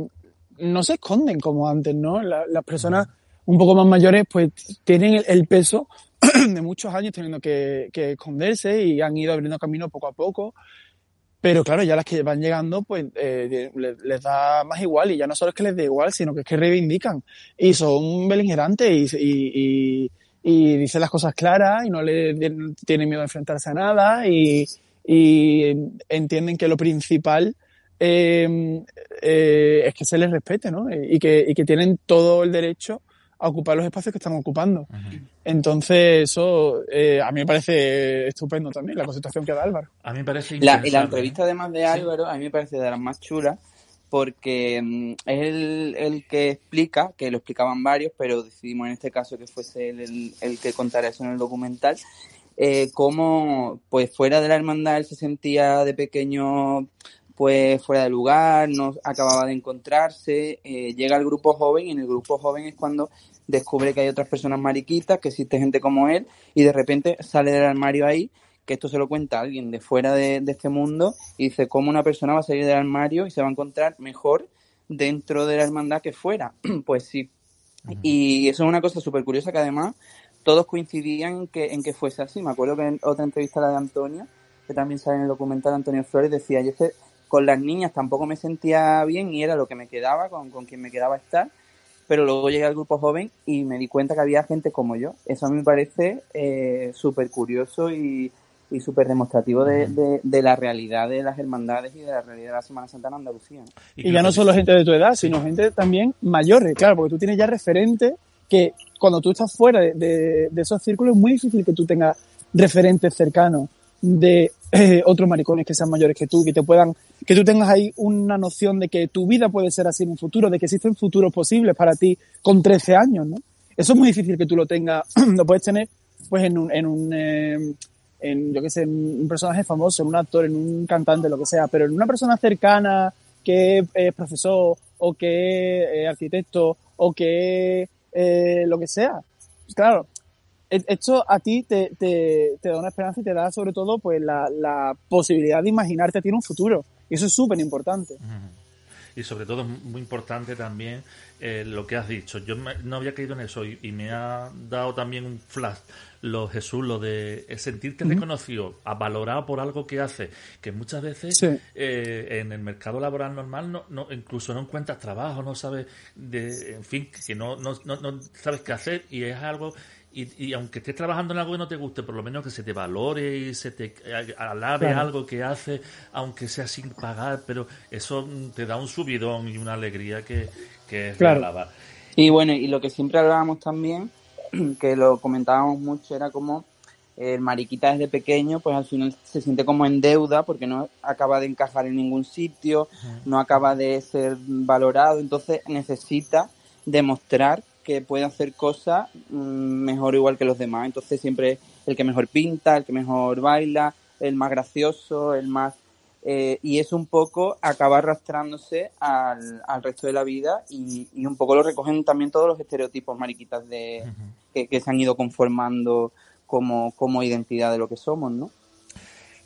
no se esconden como antes, ¿no? La- las personas un poco más mayores, pues tienen el, el peso (clears throat) de muchos años teniendo que, que esconderse y han ido abriendo camino poco a poco. Pero claro, ya las que van llegando, pues eh, le- les, da más igual. Y ya no solo es que les dé igual, sino que es que reivindican. Y son beligerantes y, y, y, dicen las cosas claras y no le tienen miedo a enfrentarse a nada y entienden que lo principal eh, eh, es que se les respete, ¿no? Y que, y que tienen todo el derecho a ocupar los espacios que están ocupando. Entonces, eso eh, a mí me parece estupendo también, la concentración que da Álvaro. A mí me parece La, y la entrevista además de Álvaro a mí me parece de las más chulas porque mm, es el, el que explica, que lo explicaban varios, pero decidimos en este caso que fuese él el, el que contara eso en el documental, eh, cómo pues fuera de la hermandad él se sentía de pequeño pues fuera de lugar, no acababa de encontrarse, eh, llega al grupo joven y en el grupo joven es cuando descubre que hay otras personas mariquitas, que existe gente como él y de repente sale del armario ahí que esto se lo cuenta alguien de fuera de, de este mundo y dice cómo una persona va a salir del armario y se va a encontrar mejor dentro de la hermandad que fuera. (clears throat) pues sí. Y eso es una cosa súper curiosa que además todos coincidían en que, en que fuese así. Me acuerdo que en otra entrevista la de Antonio, que también sale en el documental de Antonio Flores, decía, yo es que con las niñas tampoco me sentía bien y era lo que me quedaba, con, con quien me quedaba estar, pero luego llegué al grupo joven y me di cuenta que había gente como yo. Eso a mí me parece eh, súper curioso y, y súper demostrativo de, de, de la realidad de las hermandades y de la realidad de la Semana Santa en Andalucía. ¿no? Y ya no solo gente de tu edad, sino gente también mayores, claro, porque tú tienes ya referentes que cuando tú estás fuera de, de- de esos círculos es muy difícil que tú tengas referentes cercanos de eh, otros maricones que sean mayores que tú, que te puedan, que tú tengas ahí una noción de que tu vida puede ser así en un futuro, de que existen futuros posibles para ti con 13 años, ¿no? Eso es muy difícil que tú lo tengas, (clears throat) lo puedes tener pues en un, en un eh, en, yo qué sé, en un personaje famoso, en un actor, en un cantante, lo que sea, pero en una persona cercana que es profesor o que es eh, arquitecto o que es eh, lo que sea. Pues claro, esto a ti te, te, te da una esperanza y te da sobre todo pues la, la posibilidad de imaginarte a ti en un futuro. Y eso es súper importante. Y sobre todo es muy importante también eh, lo que has dicho. Yo me- no había caído en eso y, y me ha dado también un flash, lo Jesús, lo de eh, sentirte reconocido, a- valorado por algo que haces, que muchas veces Sí. eh, en el mercado laboral normal no, no incluso no encuentras trabajo, no sabes, de, en fin, que no, no, no, no sabes qué hacer y es algo y, y aunque estés trabajando en algo que no te guste, por lo menos que se te valore y se te eh, alabe Claro. algo que haces, aunque sea sin pagar, pero eso mm, te da un subidón y una alegría que, que Claro. alabar. Y bueno, y lo que siempre hablábamos también, (clears throat) que lo comentábamos mucho, era como el mariquita desde pequeño, pues al final se siente como en deuda porque no acaba de encajar en ningún sitio, no acaba de ser valorado, entonces necesita demostrar que puede hacer cosas mm, mejor igual que los demás. Entonces siempre el que mejor pinta, el que mejor baila, el más gracioso, el más... eh, y es un poco acabar arrastrándose al, al resto de la vida y, y un poco lo recogen también todos los estereotipos mariquitas de, que, que se han ido conformando como, como identidad de lo que somos, ¿no?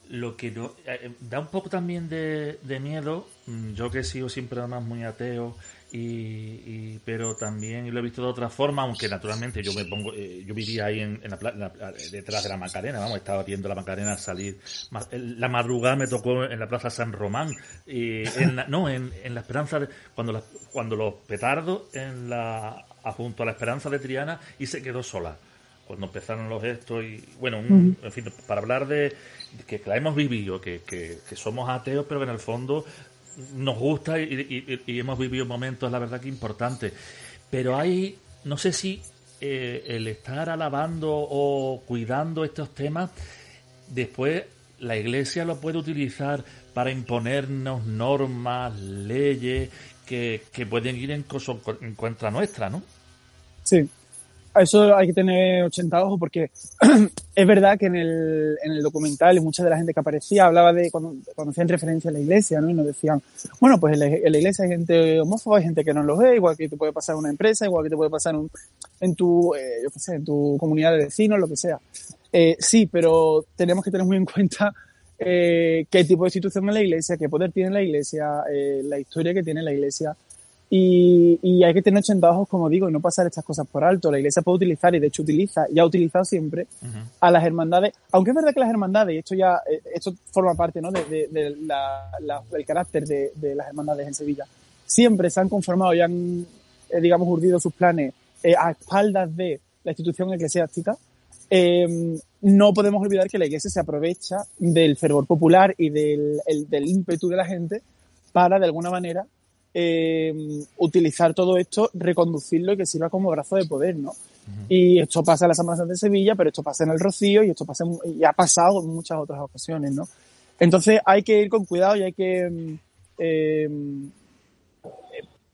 Lo que no, eh, da un poco también de, de miedo, mm, yo que he sido siempre además muy ateo, y, y- pero también lo he visto de otra forma, aunque naturalmente yo me pongo, eh, yo vivía ahí en, en la, en la- detrás de la Macarena, vamos, estaba viendo la Macarena salir, la madrugada me tocó en la Plaza San Román, y en la- no, en, en la Esperanza, de- cuando, la- cuando los petardos en la, junto a la Esperanza de Triana y se quedó sola. Cuando empezaron los gestos y bueno, un- en fin, para hablar de, de que la hemos vivido, que, que, que somos ateos, pero que en el fondo nos gusta y, hemos vivido momentos, la verdad que importantes. Pero hay, no sé si eh, el estar alabando o cuidando estos temas, después la Iglesia lo puede utilizar para imponernos normas, leyes que, pueden ir en, en contra nuestra, ¿no? Sí. Eso hay que tener 80 ojos porque (clears throat) es verdad que en el, en el documental mucha de la gente que aparecía hablaba de cuando, hacían referencia a la iglesia, ¿no? Y nos decían, bueno, pues en la, iglesia hay gente homófoba, hay gente que no lo ve, igual que te puede pasar en una empresa, igual que te puede pasar en, tu, eh, yo qué sé, en tu comunidad de vecinos, lo que sea. Eh, sí, pero tenemos que tener muy en cuenta eh, qué tipo de institución es la iglesia, qué poder tiene la iglesia, la historia que tiene la iglesia. Y, y hay que tener 80 ojos, como digo, y no pasar estas cosas por alto. La iglesia puede utilizar, y de hecho utiliza, y ha utilizado siempre, a las hermandades, aunque es verdad que las hermandades, y esto ya, eh, esto forma parte, ¿no? De, de- de la- la- del carácter de, de las hermandades en Sevilla. Siempre se han conformado y han, eh, digamos, urdido sus planes eh, a espaldas de la institución eclesiástica. Eh, no podemos olvidar que la iglesia se aprovecha del fervor popular y del, el- del ímpetu de la gente para, de alguna manera, eh, utilizar todo esto, reconducirlo y que sirva como brazo de poder, ¿no? Y esto pasa en la Semana Santa de Sevilla, pero esto pasa en el Rocío y esto pasa en- y ha pasado en muchas otras ocasiones, ¿no? Entonces hay que ir con cuidado y hay que, mm, eh,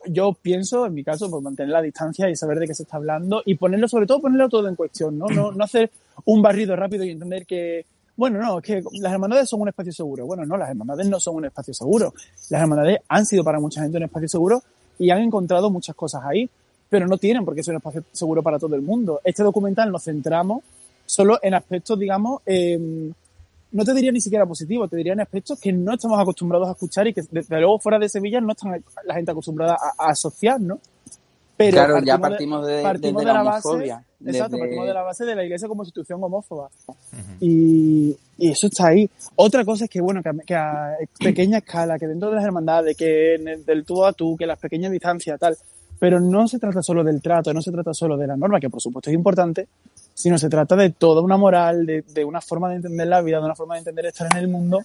yo pienso, en mi caso, pues mantener la distancia y saber de qué se está hablando y ponerlo, sobre todo, ponerlo todo en cuestión, ¿no? No, no hacer un barrido rápido y entender que, bueno, no, es que las hermandades son un espacio seguro. Bueno, no, las hermandades no son un espacio seguro. Las hermandades han sido para mucha gente un espacio seguro y han encontrado muchas cosas ahí, pero no tienen por qué ser un espacio seguro para todo el mundo. Este documental nos centramos solo en aspectos, digamos, eh, no te diría ni siquiera positivo, te diría en aspectos que no estamos acostumbrados a escuchar y que desde luego fuera de Sevilla no están la gente acostumbrada a, a asociar, ¿no? Pero claro, ya partimos de, partimos de la la base, exacto, partimos de la base de la iglesia como institución homófoba. y, y eso está ahí. Otra cosa es que, bueno, que a, que a (coughs) pequeña escala, que dentro de las hermandades, que en el- del tú a tú, que las pequeñas distancias, tal, pero no se trata solo del trato, no se trata solo de la norma, que por supuesto es importante, sino se trata de toda una moral, de, de una forma de entender la vida, de una forma de entender estar en el mundo,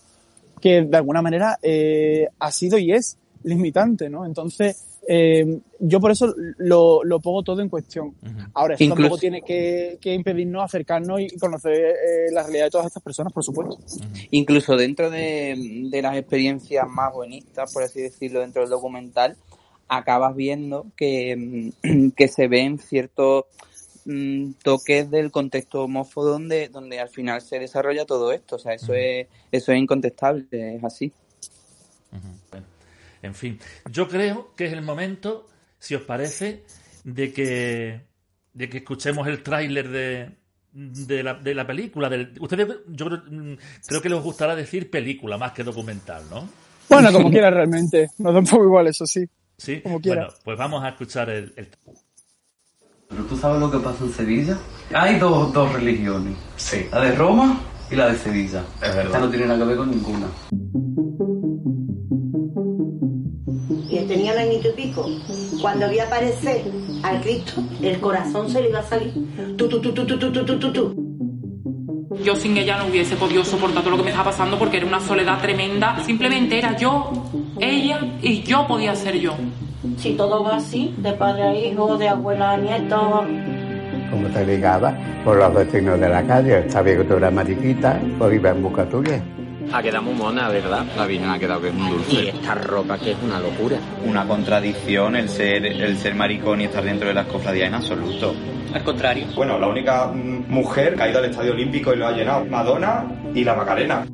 que de alguna manera eh, ha sido y es limitante, ¿no? Entonces, eh, yo por eso lo, lo pongo todo en cuestión. Ahora, eso Incluso- tampoco tiene que, que impedirnos acercarnos y conocer eh, la realidad de todas estas personas, por supuesto. Incluso dentro de, de las experiencias más buenistas, por así decirlo, dentro del documental, acabas viendo que, mm, (clears throat) que se ven ciertos mm, toques del contexto homófobo donde, donde al final se desarrolla todo esto. O sea, eso es, eso es incontestable, es así. Bueno, en fin, yo creo que es el momento, si os parece, de que, de que escuchemos el tráiler de, de, la, de la película. Del, ustedes, yo creo, mm, creo que les gustará decir película más que documental, ¿no? Bueno, como quiera realmente. Nos da un poco igual, eso sí. Sí, Como quiera. bueno, pues vamos a escuchar el, el- Pero tú sabes lo que pasa en Sevilla. Hay dos, dos religiones. Sí. La de Roma y la de Sevilla. Es verdad. Esta no tiene nada que ver con ninguna. Añito y pico. cuando vio aparecer al Cristo, el corazón se le iba a salir. Tú, tú, tú, tú, tú, tú, tú, tú, tú. Yo sin ella no hubiese podido soportar todo lo que me estaba pasando porque era una soledad tremenda. Simplemente era yo, ella y yo podía ser yo. Si todo va así, de padre a hijo, de abuela a nieto, como te ligaba por los vecinos de la calle. Sabía que tú eras mariquita, pues iba en busca tuya. Ha quedado muy mona, ¿verdad? La Virgen ha quedado que es un dulce. Y esta ropa que es una locura. Una contradicción el ser, el ser maricón y estar dentro de las cofradías en absoluto. Al contrario. Bueno, la única mujer que ha ido al Estadio Olímpico y lo ha llenado, Madonna y la Macarena.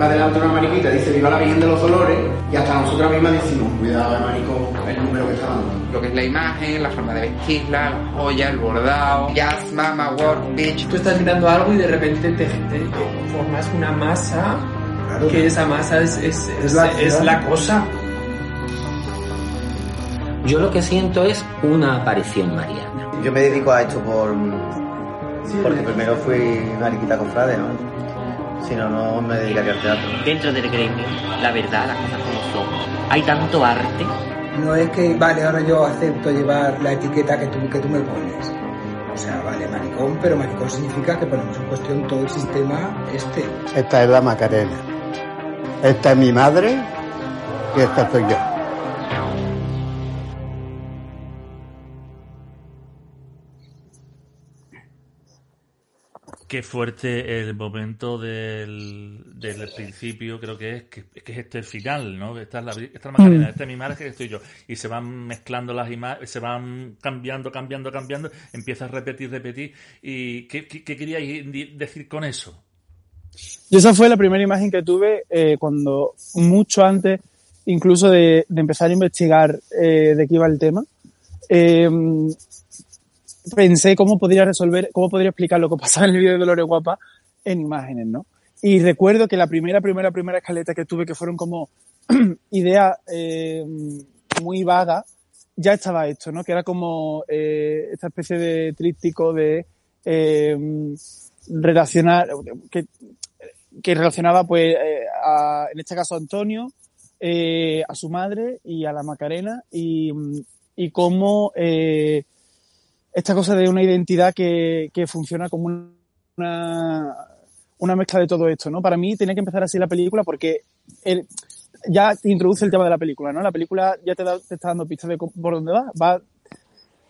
Va delante una mariquita, dice viva la Virgen de los Dolores y hasta nosotras mismas decimos cuidado el maricón, el número que está dando. Lo que es la imagen, la forma de vestirla, la joya, el bordado, jazz, mama, work, bitch. Tú estás mirando algo y de repente te, te formas una masa, claro. que esa masa es, es, es, la, es la cosa. Yo lo que siento es una aparición mariana. Yo me dedico a esto por porque primero fui mariquita cofrade, ¿no? Si no, no me dedicaría al teatro. Dentro del gremio, la verdad, las cosas como son. Hay tanto arte. No es que, vale, ahora yo acepto llevar la etiqueta que tú, que tú me pones. O sea, vale, maricón, pero maricón significa que ponemos en cuestión todo el sistema este. Esta es la Macarena. Esta es mi madre y esta soy yo. Qué fuerte el momento del, del principio, creo que es que, que es este el final, ¿no? Esta es la, esta es Macarena, Mm. esta es mi que estoy yo. Y se van mezclando las imágenes, se van cambiando, cambiando, cambiando, empieza a repetir, repetir. ¿Y qué, qué, qué queríais decir con eso? Y esa fue la primera imagen que tuve eh, cuando, mucho antes incluso de, de empezar a investigar eh, de qué iba el tema, eh, pensé cómo podría resolver, cómo podría explicar lo que pasaba en el vídeo de Dolores Guapa en imágenes, ¿no? Y recuerdo que la primera, primera, primera escaleta que tuve, que fueron como (clears throat) ideas eh, muy vagas, ya estaba hecho, ¿no? Que era como eh, esta especie de tríptico de eh, relacionar, que, que relacionaba, pues, eh, a, en este caso a Antonio, eh, a su madre y a la Macarena, y, y cómo eh, esta cosa de una identidad que, que funciona como una, una mezcla de todo esto, ¿no? Para mí tenía que empezar así la película porque el, ya introduce el tema de la película, ¿no? La película ya te, da, te está dando pistas de por dónde va. Va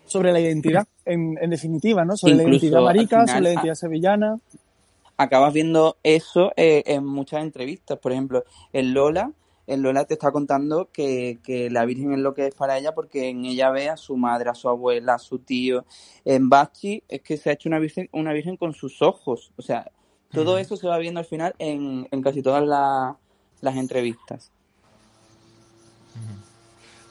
sobre la identidad, en, en definitiva, ¿no? Sobre la identidad marica, final, sobre la identidad sevillana. acabas viendo eso eh, en muchas entrevistas. Por ejemplo, en Lola, Lola te está contando que, que la Virgen es lo que es para ella porque en ella ve a su madre, a su abuela, a su tío. En Bachi es que se ha hecho una virgen, una virgen con sus ojos. O sea, todo eso se va viendo al final en, en casi todas la- las entrevistas.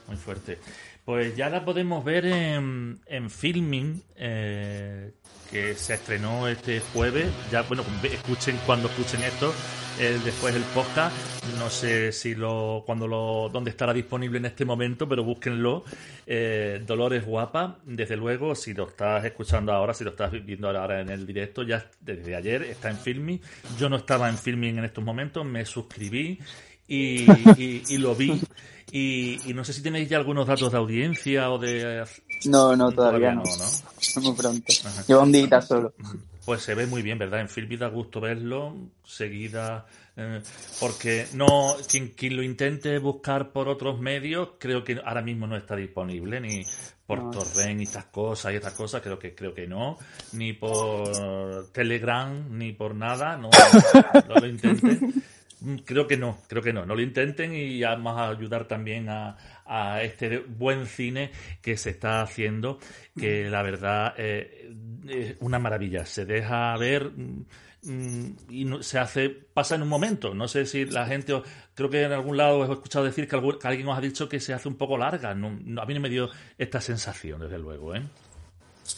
Muy fuerte. Pues ya la podemos ver en, en Filming, eh, que se estrenó este jueves. Ya, bueno, escuchen cuando escuchen esto, después el podcast. No sé si lo, cuando lo, dónde estará disponible en este momento, pero búsquenlo. Eh, Dolores Guapa, desde luego, si lo estás escuchando ahora, si lo estás viendo ahora en el directo, ya desde ayer está en Filming. Yo no estaba en Filming en estos momentos, me suscribí y, y- y lo vi. Y, y no sé si tenéis ya algunos datos de audiencia o de... No, no, todavía, no. ¿no? (laughs) Muy pronto. Lleva un día solo. Pues se ve muy bien, ¿verdad? En Filmi da gusto verlo, seguida, eh, porque no, quien, quien lo intente buscar por otros medios, creo que ahora mismo no está disponible, ni por No. Torrent y estas cosas y estas cosas, creo que, creo que no, ni por Telegram, ni por nada, no, no lo intenten. (laughs) Mm, Creo que no, creo que no, no lo intenten y vamos a ayudar también a, a este buen cine que se está haciendo, que la verdad eh, es una maravilla, se deja ver mm, mm, y no- se hace, pasa en un momento, no sé si la gente, creo que en algún lado os he escuchado decir que, algún- que alguien os ha dicho que se hace un poco larga, no, no- a mí no me dio esta sensación, desde luego, ¿eh?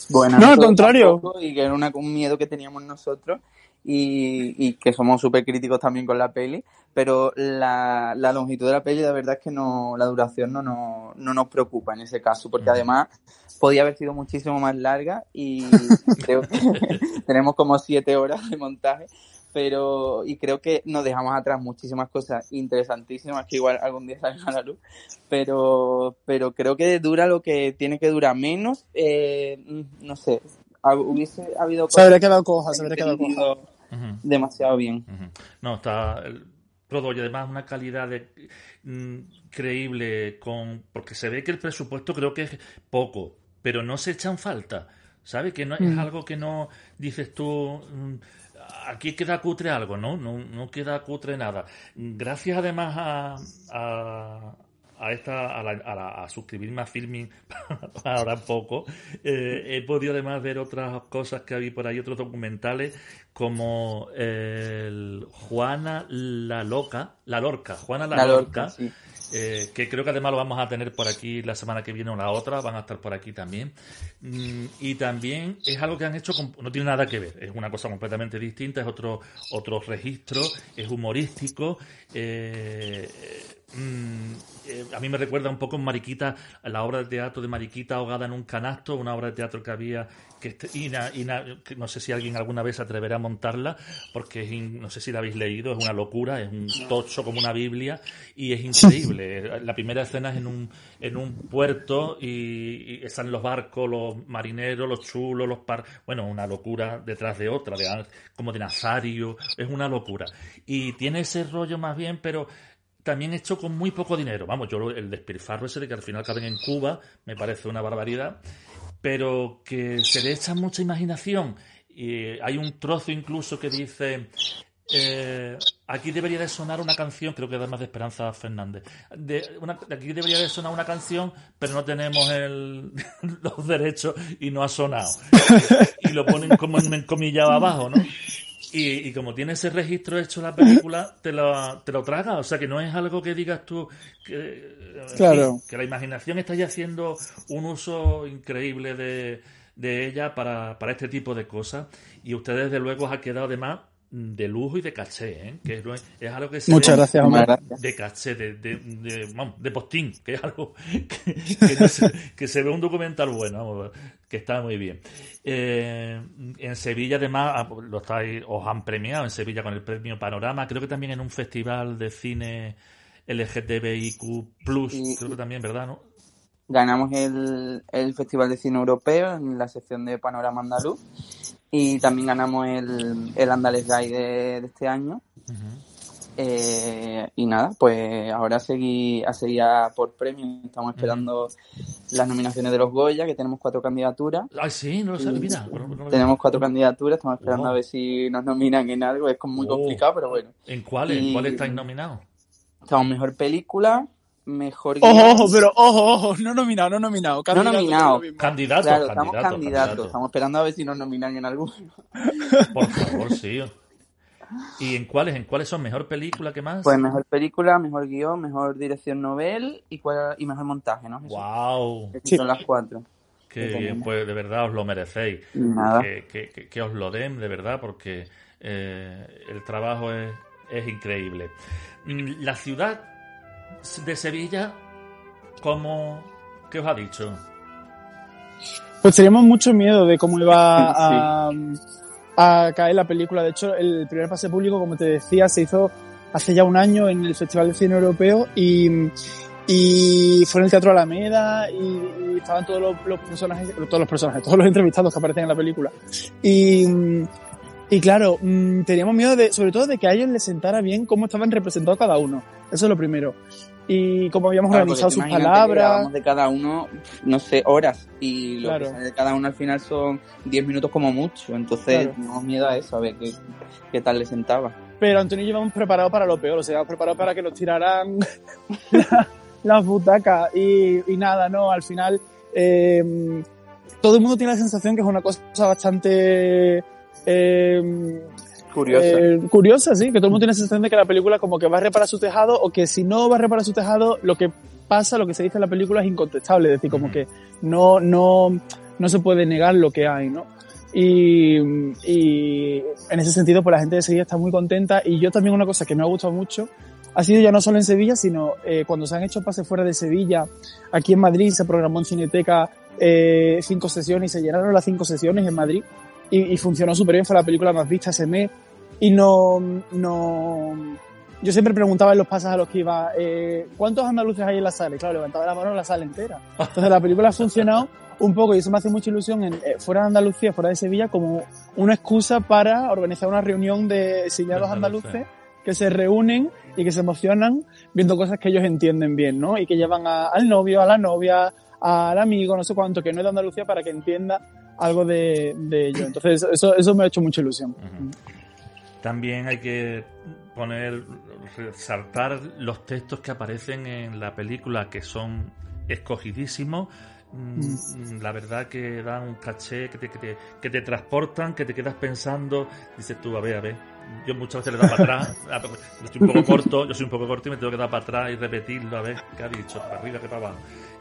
Bueno, No, al contrario. Y que era una- un miedo que teníamos nosotros y, y que somos súper críticos también con la peli, pero la, la longitud de la peli la verdad es que no, la duración no, no, no nos preocupa en ese caso, porque además podía haber sido muchísimo más larga y (laughs) creo que (laughs) tenemos como siete horas de montaje, pero y creo que nos dejamos atrás muchísimas cosas interesantísimas que igual algún día salen a la luz pero pero creo que dura lo que tiene que durar menos eh, no sé hubiese habido Se habría quedado coja, se habría quedado coja. Demasiado bien No, está el todo y además una calidad de, mm, creíble con porque se ve que el presupuesto creo que es poco, pero no se echan falta. ¿Sabes? Que no es Mm. algo que no dices tú mm, aquí queda cutre algo, ¿no? No, no queda cutre nada. Gracias además a, a, a esta a, la- a la- a suscribirme a Filming (laughs) ahora poco eh, he podido además ver otras cosas que había por ahí otros documentales como el Juana la loca la lorca Juana la, La lorca, Lorca, sí. eh, que creo que además lo vamos a tener por aquí la semana que viene o la otra, van a estar por aquí también. Mm, y también es algo que han hecho, con- no tiene nada que ver, es una cosa completamente distinta, es otro, otro registro, es humorístico. eh, mm, eh, a mí me recuerda un poco en Mariquita, la obra de teatro de Mariquita ahogada en un canasto, una obra de teatro que había, que este- que no sé si alguien alguna vez se atreverá a montarla, porque es in- no sé si la habéis leído, es una locura, es un tocho como una Biblia, y es increíble. (laughs) La primera escena es en un, en un puerto y, y están los barcos, los marineros, los chulos, los par... Bueno, una locura detrás de otra, de, como de Nazario, es una locura. Y tiene ese rollo más bien, pero también hecho con muy poco dinero. Vamos, yo el despilfarro ese de que al final caben en Cuba me parece una barbaridad, pero que se le echa mucha imaginación. Y hay un trozo incluso que dice, eh, aquí debería de sonar una canción, creo que además de Esperanza Fernández, de una- aquí debería de sonar una canción, pero no tenemos el, (laughs) los derechos y no ha sonado. Y lo ponen como en encomillado abajo, ¿no? Y, y como tiene ese registro hecho la película, (laughs) te lo, te lo traga. O sea, que no es algo que digas tú que, Claro. que la imaginación está ya haciendo un uso increíble de, de ella para, para este tipo de cosas. Y ustedes, desde luego, os ha quedado además de lujo y de caché, ¿eh? que es, algo que se Muchas ve gracias, de caché, de, de, de, vamos, de postín, que es algo que, que no se, que se ve un documental bueno, vamos, que está muy bien. Eh, en Sevilla, además, ah, lo estáis, os han premiado en Sevilla con el premio Panorama, creo que también en un festival de cine LGTBIQ, creo que también, ¿verdad? ¿no? ganamos el, el Festival de Cine Europeo en la sección de Panorama Andaluz y también ganamos el, el Andales Guy de, de este año. Eh, y nada, pues ahora a seguir, a seguir a por premios. Estamos esperando las nominaciones de los Goya, que tenemos cuatro candidaturas. Ay, sí, no lo sabía, mira. no- no lo- Tenemos cuatro candidaturas, estamos esperando Oh. a ver si nos nominan en algo. Es como muy Oh. complicado, pero bueno. ¿En cuáles? ¿En cuáles estáis nominados? Estamos mejor película, mejor Ojo, guion. ojo, pero ojo, ojo, no nominado, no nominado. No candidato, nominado. es lo mismo. Candidatos, Claro, estamos candidatos. Estamos esperando a ver si nos nominan en alguno. Por favor, sí. ¿Y en cuáles? ¿En cuáles son? ¿Mejor película que más? Pues mejor película, mejor guion, mejor dirección novel y, cuál- y mejor montaje, ¿no? Eso. ¡Wow! Esas Son las cuatro. Qué Sí, bien, pues de verdad os lo merecéis. Nada. Que, que- que- que os lo den, de verdad, porque eh, el trabajo es, es increíble. Mm, La ciudad de Sevilla, ¿cómo, ¿qué os ha dicho? Pues teníamos mucho miedo de cómo iba (laughs) a, a caer la película. De hecho, el primer pase público, como te decía, se hizo hace ya un año en el Festival de Cine Europeo y, y fue en el Teatro Alameda y, y estaban todos los, los personajes, todos los personajes, todos los entrevistados que aparecen en la película. Y, y claro, mm, teníamos miedo de, sobre todo de que a ellos les sentara bien cómo estaban representados cada uno. Eso es lo primero. Y cómo habíamos Claro, organizado sus palabras. de cada uno, no sé, horas. Y lo Claro. que sale de cada uno al final son 10 minutos como mucho. Entonces, Claro. tenemos miedo a eso, a ver qué, qué tal le sentaba. Pero Antonio y yo íbamos preparados para lo peor, o sea, íbamos preparados para que nos tiraran (laughs) la- las butacas y, y nada, ¿no? Al final, eh, todo el mundo tiene la sensación que es una cosa bastante eh, Curiosa. eh, curiosa, sí, que todo el mundo tiene la sensación de que la película como que va a reparar su tejado o que si no va a reparar su tejado, lo que pasa, lo que se dice en la película es incontestable, es decir, como que no, no, no se puede negar lo que hay, ¿no? Y, y en ese sentido, pues la gente de Sevilla está muy contenta y yo también una cosa que me ha gustado mucho ha sido ya no solo en Sevilla, sino eh, cuando se han hecho pases fuera de Sevilla, aquí en Madrid se programó en Cineteca eh, cinco sesiones y se llenaron las cinco sesiones en Madrid y, y funcionó súper bien, fue la película más vista ese mes y no, no, yo siempre preguntaba en los pasos a los que iba, eh, ¿cuántos andaluces hay en la sala? Y claro, levantaba la mano en la sala entera. Entonces la película ha funcionado un poco y eso me hace mucha ilusión en, eh, fuera de Andalucía, fuera de Sevilla, como una excusa para organizar una reunión de exiliados andaluces que se reúnen y que se emocionan viendo cosas que ellos entienden bien, ¿no? Y que llevan a- al novio, a la novia, al amigo, no sé cuánto, que no es de Andalucía para que entienda algo de, de ello. Entonces eso, eso me ha hecho mucha ilusión. También hay que poner, resaltar los textos que aparecen en la película que son escogidísimos. Mm, La verdad que dan un caché, que te, que, te, que te transportan, que te quedas pensando, dices tú, a ver, a ver. Yo muchas veces le doy para atrás, (laughs) yo estoy un poco corto, yo soy un poco corto y me tengo que dar para atrás y repetirlo, a ver qué ha dicho, para arriba, que para abajo.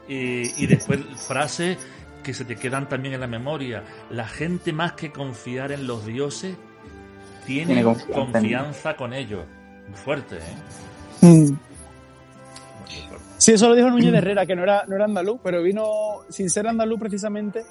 Y, y después frases que se te quedan también en la memoria. La gente más que confiar en los dioses tiene, Tiene confianza con ellos. Muy fuerte, ¿eh? Mm. Sí, eso lo dijo Núñez de Herrera, que no era, no era andaluz, pero vino sin ser andaluz precisamente,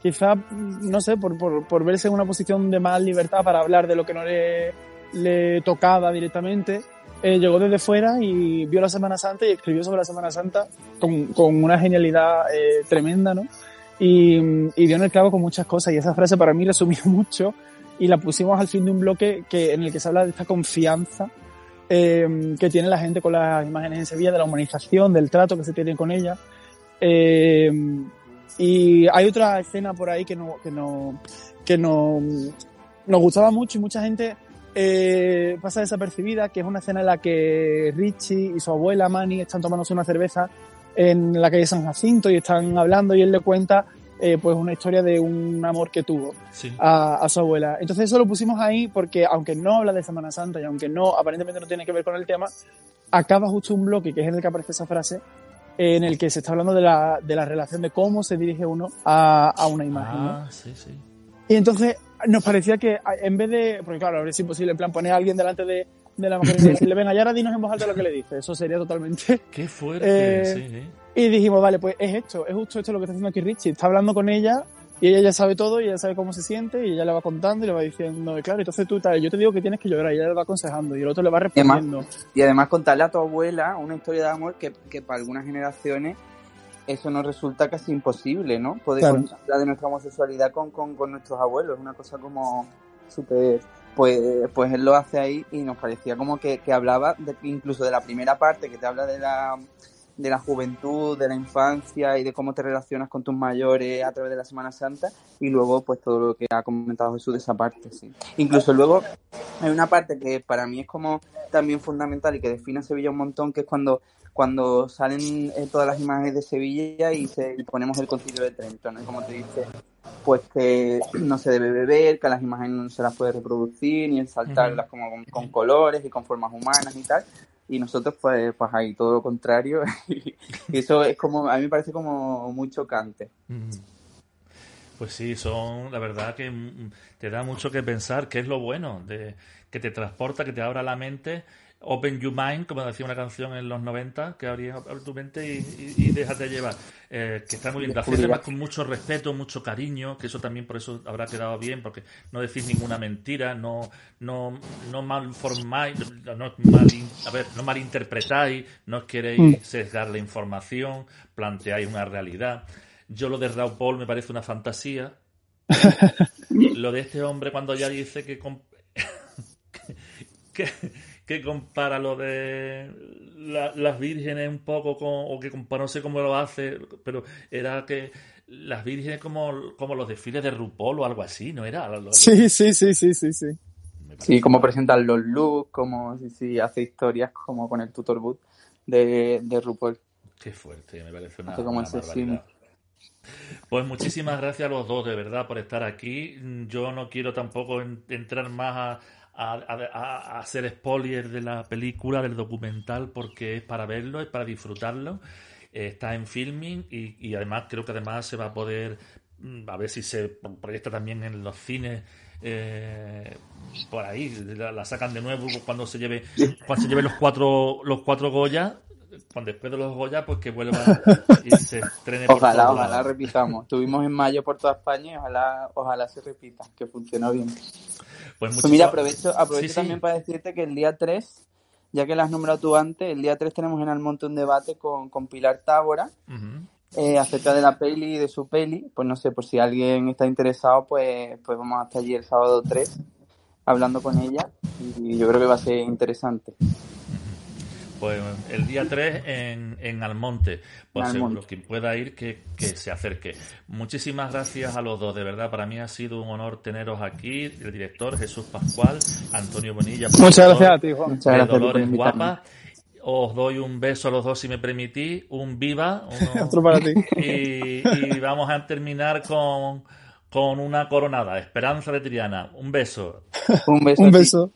quizá, no sé, por, por, por verse en una posición de más libertad para hablar de lo que no le, le tocaba directamente. eh, llegó desde fuera y vio la Semana Santa y escribió sobre la Semana Santa con, con una genialidad eh, tremenda, ¿no? Y, y dio en el clavo con muchas cosas y esa frase para mí resumió (laughs) mucho y la pusimos al fin de un bloque que, en el que se habla de esta confianza eh, que tiene la gente con las imágenes en Sevilla, de la humanización, del trato que se tiene con ella. Eh, y hay otra escena por ahí que no, que no, que no, nos gustaba mucho y mucha gente eh, pasa desapercibida, que es una escena en la que Richie y su abuela Manny están tomándose una cerveza en la calle San Jacinto y están hablando y él le cuenta eh, pues una historia de un amor que tuvo Sí. a, a su abuela. Entonces eso lo pusimos ahí porque aunque no habla de Semana Santa y aunque no, aparentemente no tiene que ver con el tema, acaba justo un bloque que es en el que aparece esa frase en el que se está hablando de la, de la relación de cómo se dirige uno a, a una imagen. ¿no? Ah, sí, sí. Y entonces nos parecía que en vez de, porque claro, es imposible en plan poner a alguien delante de, de la Macarena decirle, (laughs) venga, y ahora dinos en voz alta lo que le dice. Eso sería totalmente... (laughs) Qué fuerte, Eh, sí, sí. Y dijimos, vale, pues es esto, es justo esto lo que está haciendo aquí Richie. Está hablando con ella y ella ya sabe todo y ella sabe cómo se siente y ella le va contando y le va diciendo, claro, entonces tú tal, yo te digo que tienes que llorar y ella le va aconsejando y el otro le va Y además, respondiendo. y además contarle a tu abuela una historia de amor que, que para algunas generaciones eso nos resulta casi imposible, ¿no? Poder Claro. contar de nuestra homosexualidad con, con, con nuestros abuelos, es una cosa como súper... Pues, pues él lo hace ahí y nos parecía como que, que hablaba de, incluso de la primera parte que te habla de la, de la juventud, de la infancia y de cómo te relacionas con tus mayores a través de la Semana Santa y luego pues todo lo que ha comentado Jesús de esa parte, sí. Incluso luego hay una parte que para mí es como también fundamental y que define a Sevilla un montón, que es cuando cuando salen eh, todas las imágenes de Sevilla y, se, y ponemos el concilio de Trento, ¿no? Como te dice, pues que no se debe beber, que las imágenes no se las puede reproducir, ni saltarlas como con, con colores y con formas humanas y tal. Y nosotros, pues, pues ahí todo lo contrario. (laughs) y eso es como, a mí me parece como muy chocante. Pues sí, son, la verdad que mm, te da mucho que pensar, que es lo bueno, de que te transporta, que te abra la mente, open your mind, como decía una canción en los 90, que abre tu mente y, y- y déjate llevar. Eh, que está muy bien, hacéis además con mucho respeto, mucho cariño, que eso también por eso habrá quedado bien, porque no decís ninguna mentira, no, no, no malformáis, no, mal, a ver, no malinterpretáis, no queréis Mm. sesgar la información, planteáis una realidad. Yo lo de Raúl Paul me parece una fantasía. (laughs) lo de este hombre cuando ya dice que, com- (laughs) que, que compara lo de la- las vírgenes un poco con, o que compara, no sé cómo lo hace, pero era que las vírgenes como, como los desfiles de RuPaul o algo así, ¿no era? Lo- lo- Sí, sí, sí, sí, sí, sí. Sí, cómo presentan los looks, cómo sí, sí, hace historias como con el tutor boot de, de RuPaul. Qué fuerte, me parece una, como una ese barbaridad. Pues muchísimas gracias a los dos, de verdad, por estar aquí. Yo no quiero tampoco en- entrar más a, a- a- a hacer spoilers de la película, del documental, porque es para verlo, es para disfrutarlo. Eh, está en filming y, y además creo que además se va a poder, mm, a ver si se proyecta también en los cines. eh, por ahí la, la sacan de nuevo cuando se lleve cuando se lleve los cuatro los cuatro Goya cuando después de los Goya, pues que vuelva (laughs) y se estrene Ojalá, ojalá repitamos. Estuvimos en mayo por toda España y ojalá, ojalá se repita, que funcionó bien. Pues Pues muchísimas- mira, aprovecho, aprovecho Sí, sí. también para decirte que el día 3, ya que lo has nombrado tú antes, el día 3 tenemos en Almonte un debate con, con Pilar Tábora eh, acerca de la peli y de su peli. Pues no sé, por si alguien está interesado, pues, pues vamos hasta allí el sábado 3 hablando con ella y yo creo que va a ser interesante. Pues el día 3 en, en Almonte. Pues En seguro, Almonte. quien pueda ir, que, que se acerque. Muchísimas gracias a los dos, de verdad. Para mí ha sido un honor teneros aquí. El director Jesús Pascual, Antonio Bonilla. Muchas gracias a ti, Juan. Muchas de gracias Dolores. Guapa. Os doy un beso a los dos si me permitís. Un viva. uno- (laughs) Otro para ti. y, y vamos a terminar con, con una coronada. Esperanza de Triana. Un beso. Un beso. Un a ti. beso.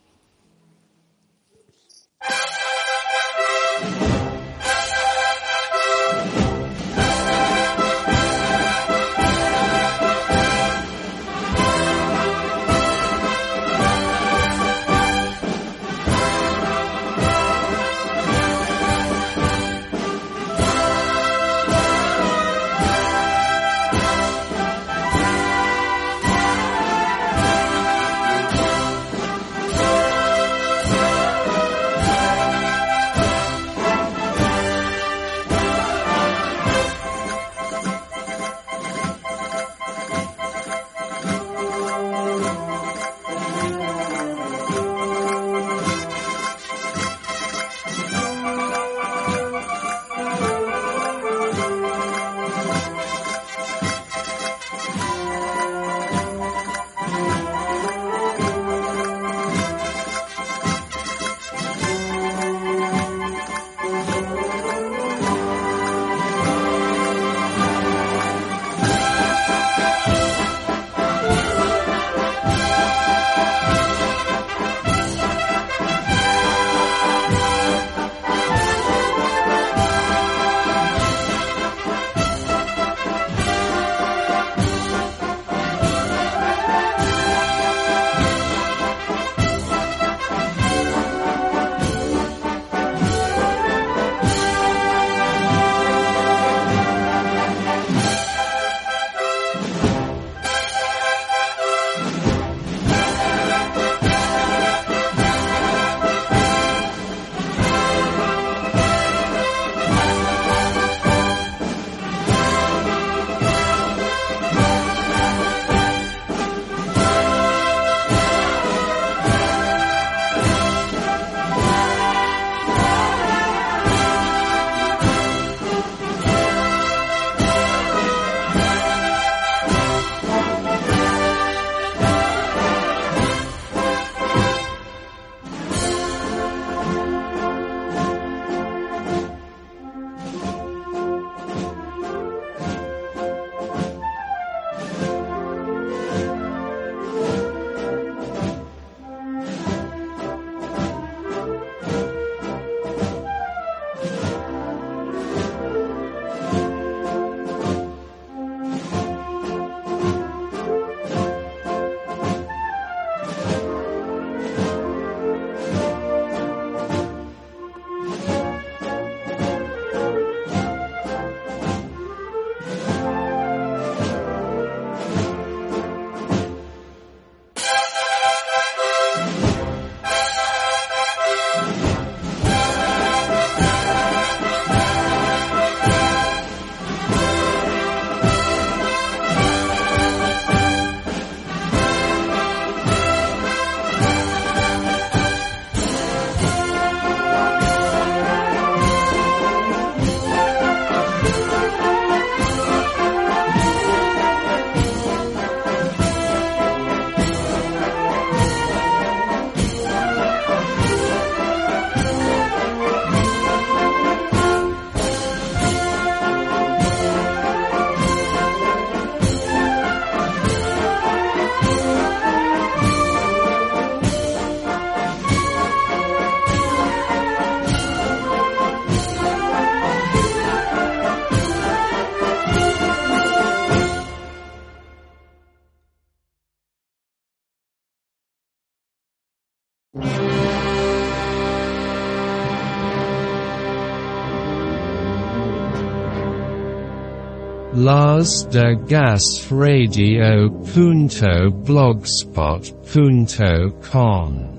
Las de Gas Radio. Punto Blogspot. Punto com.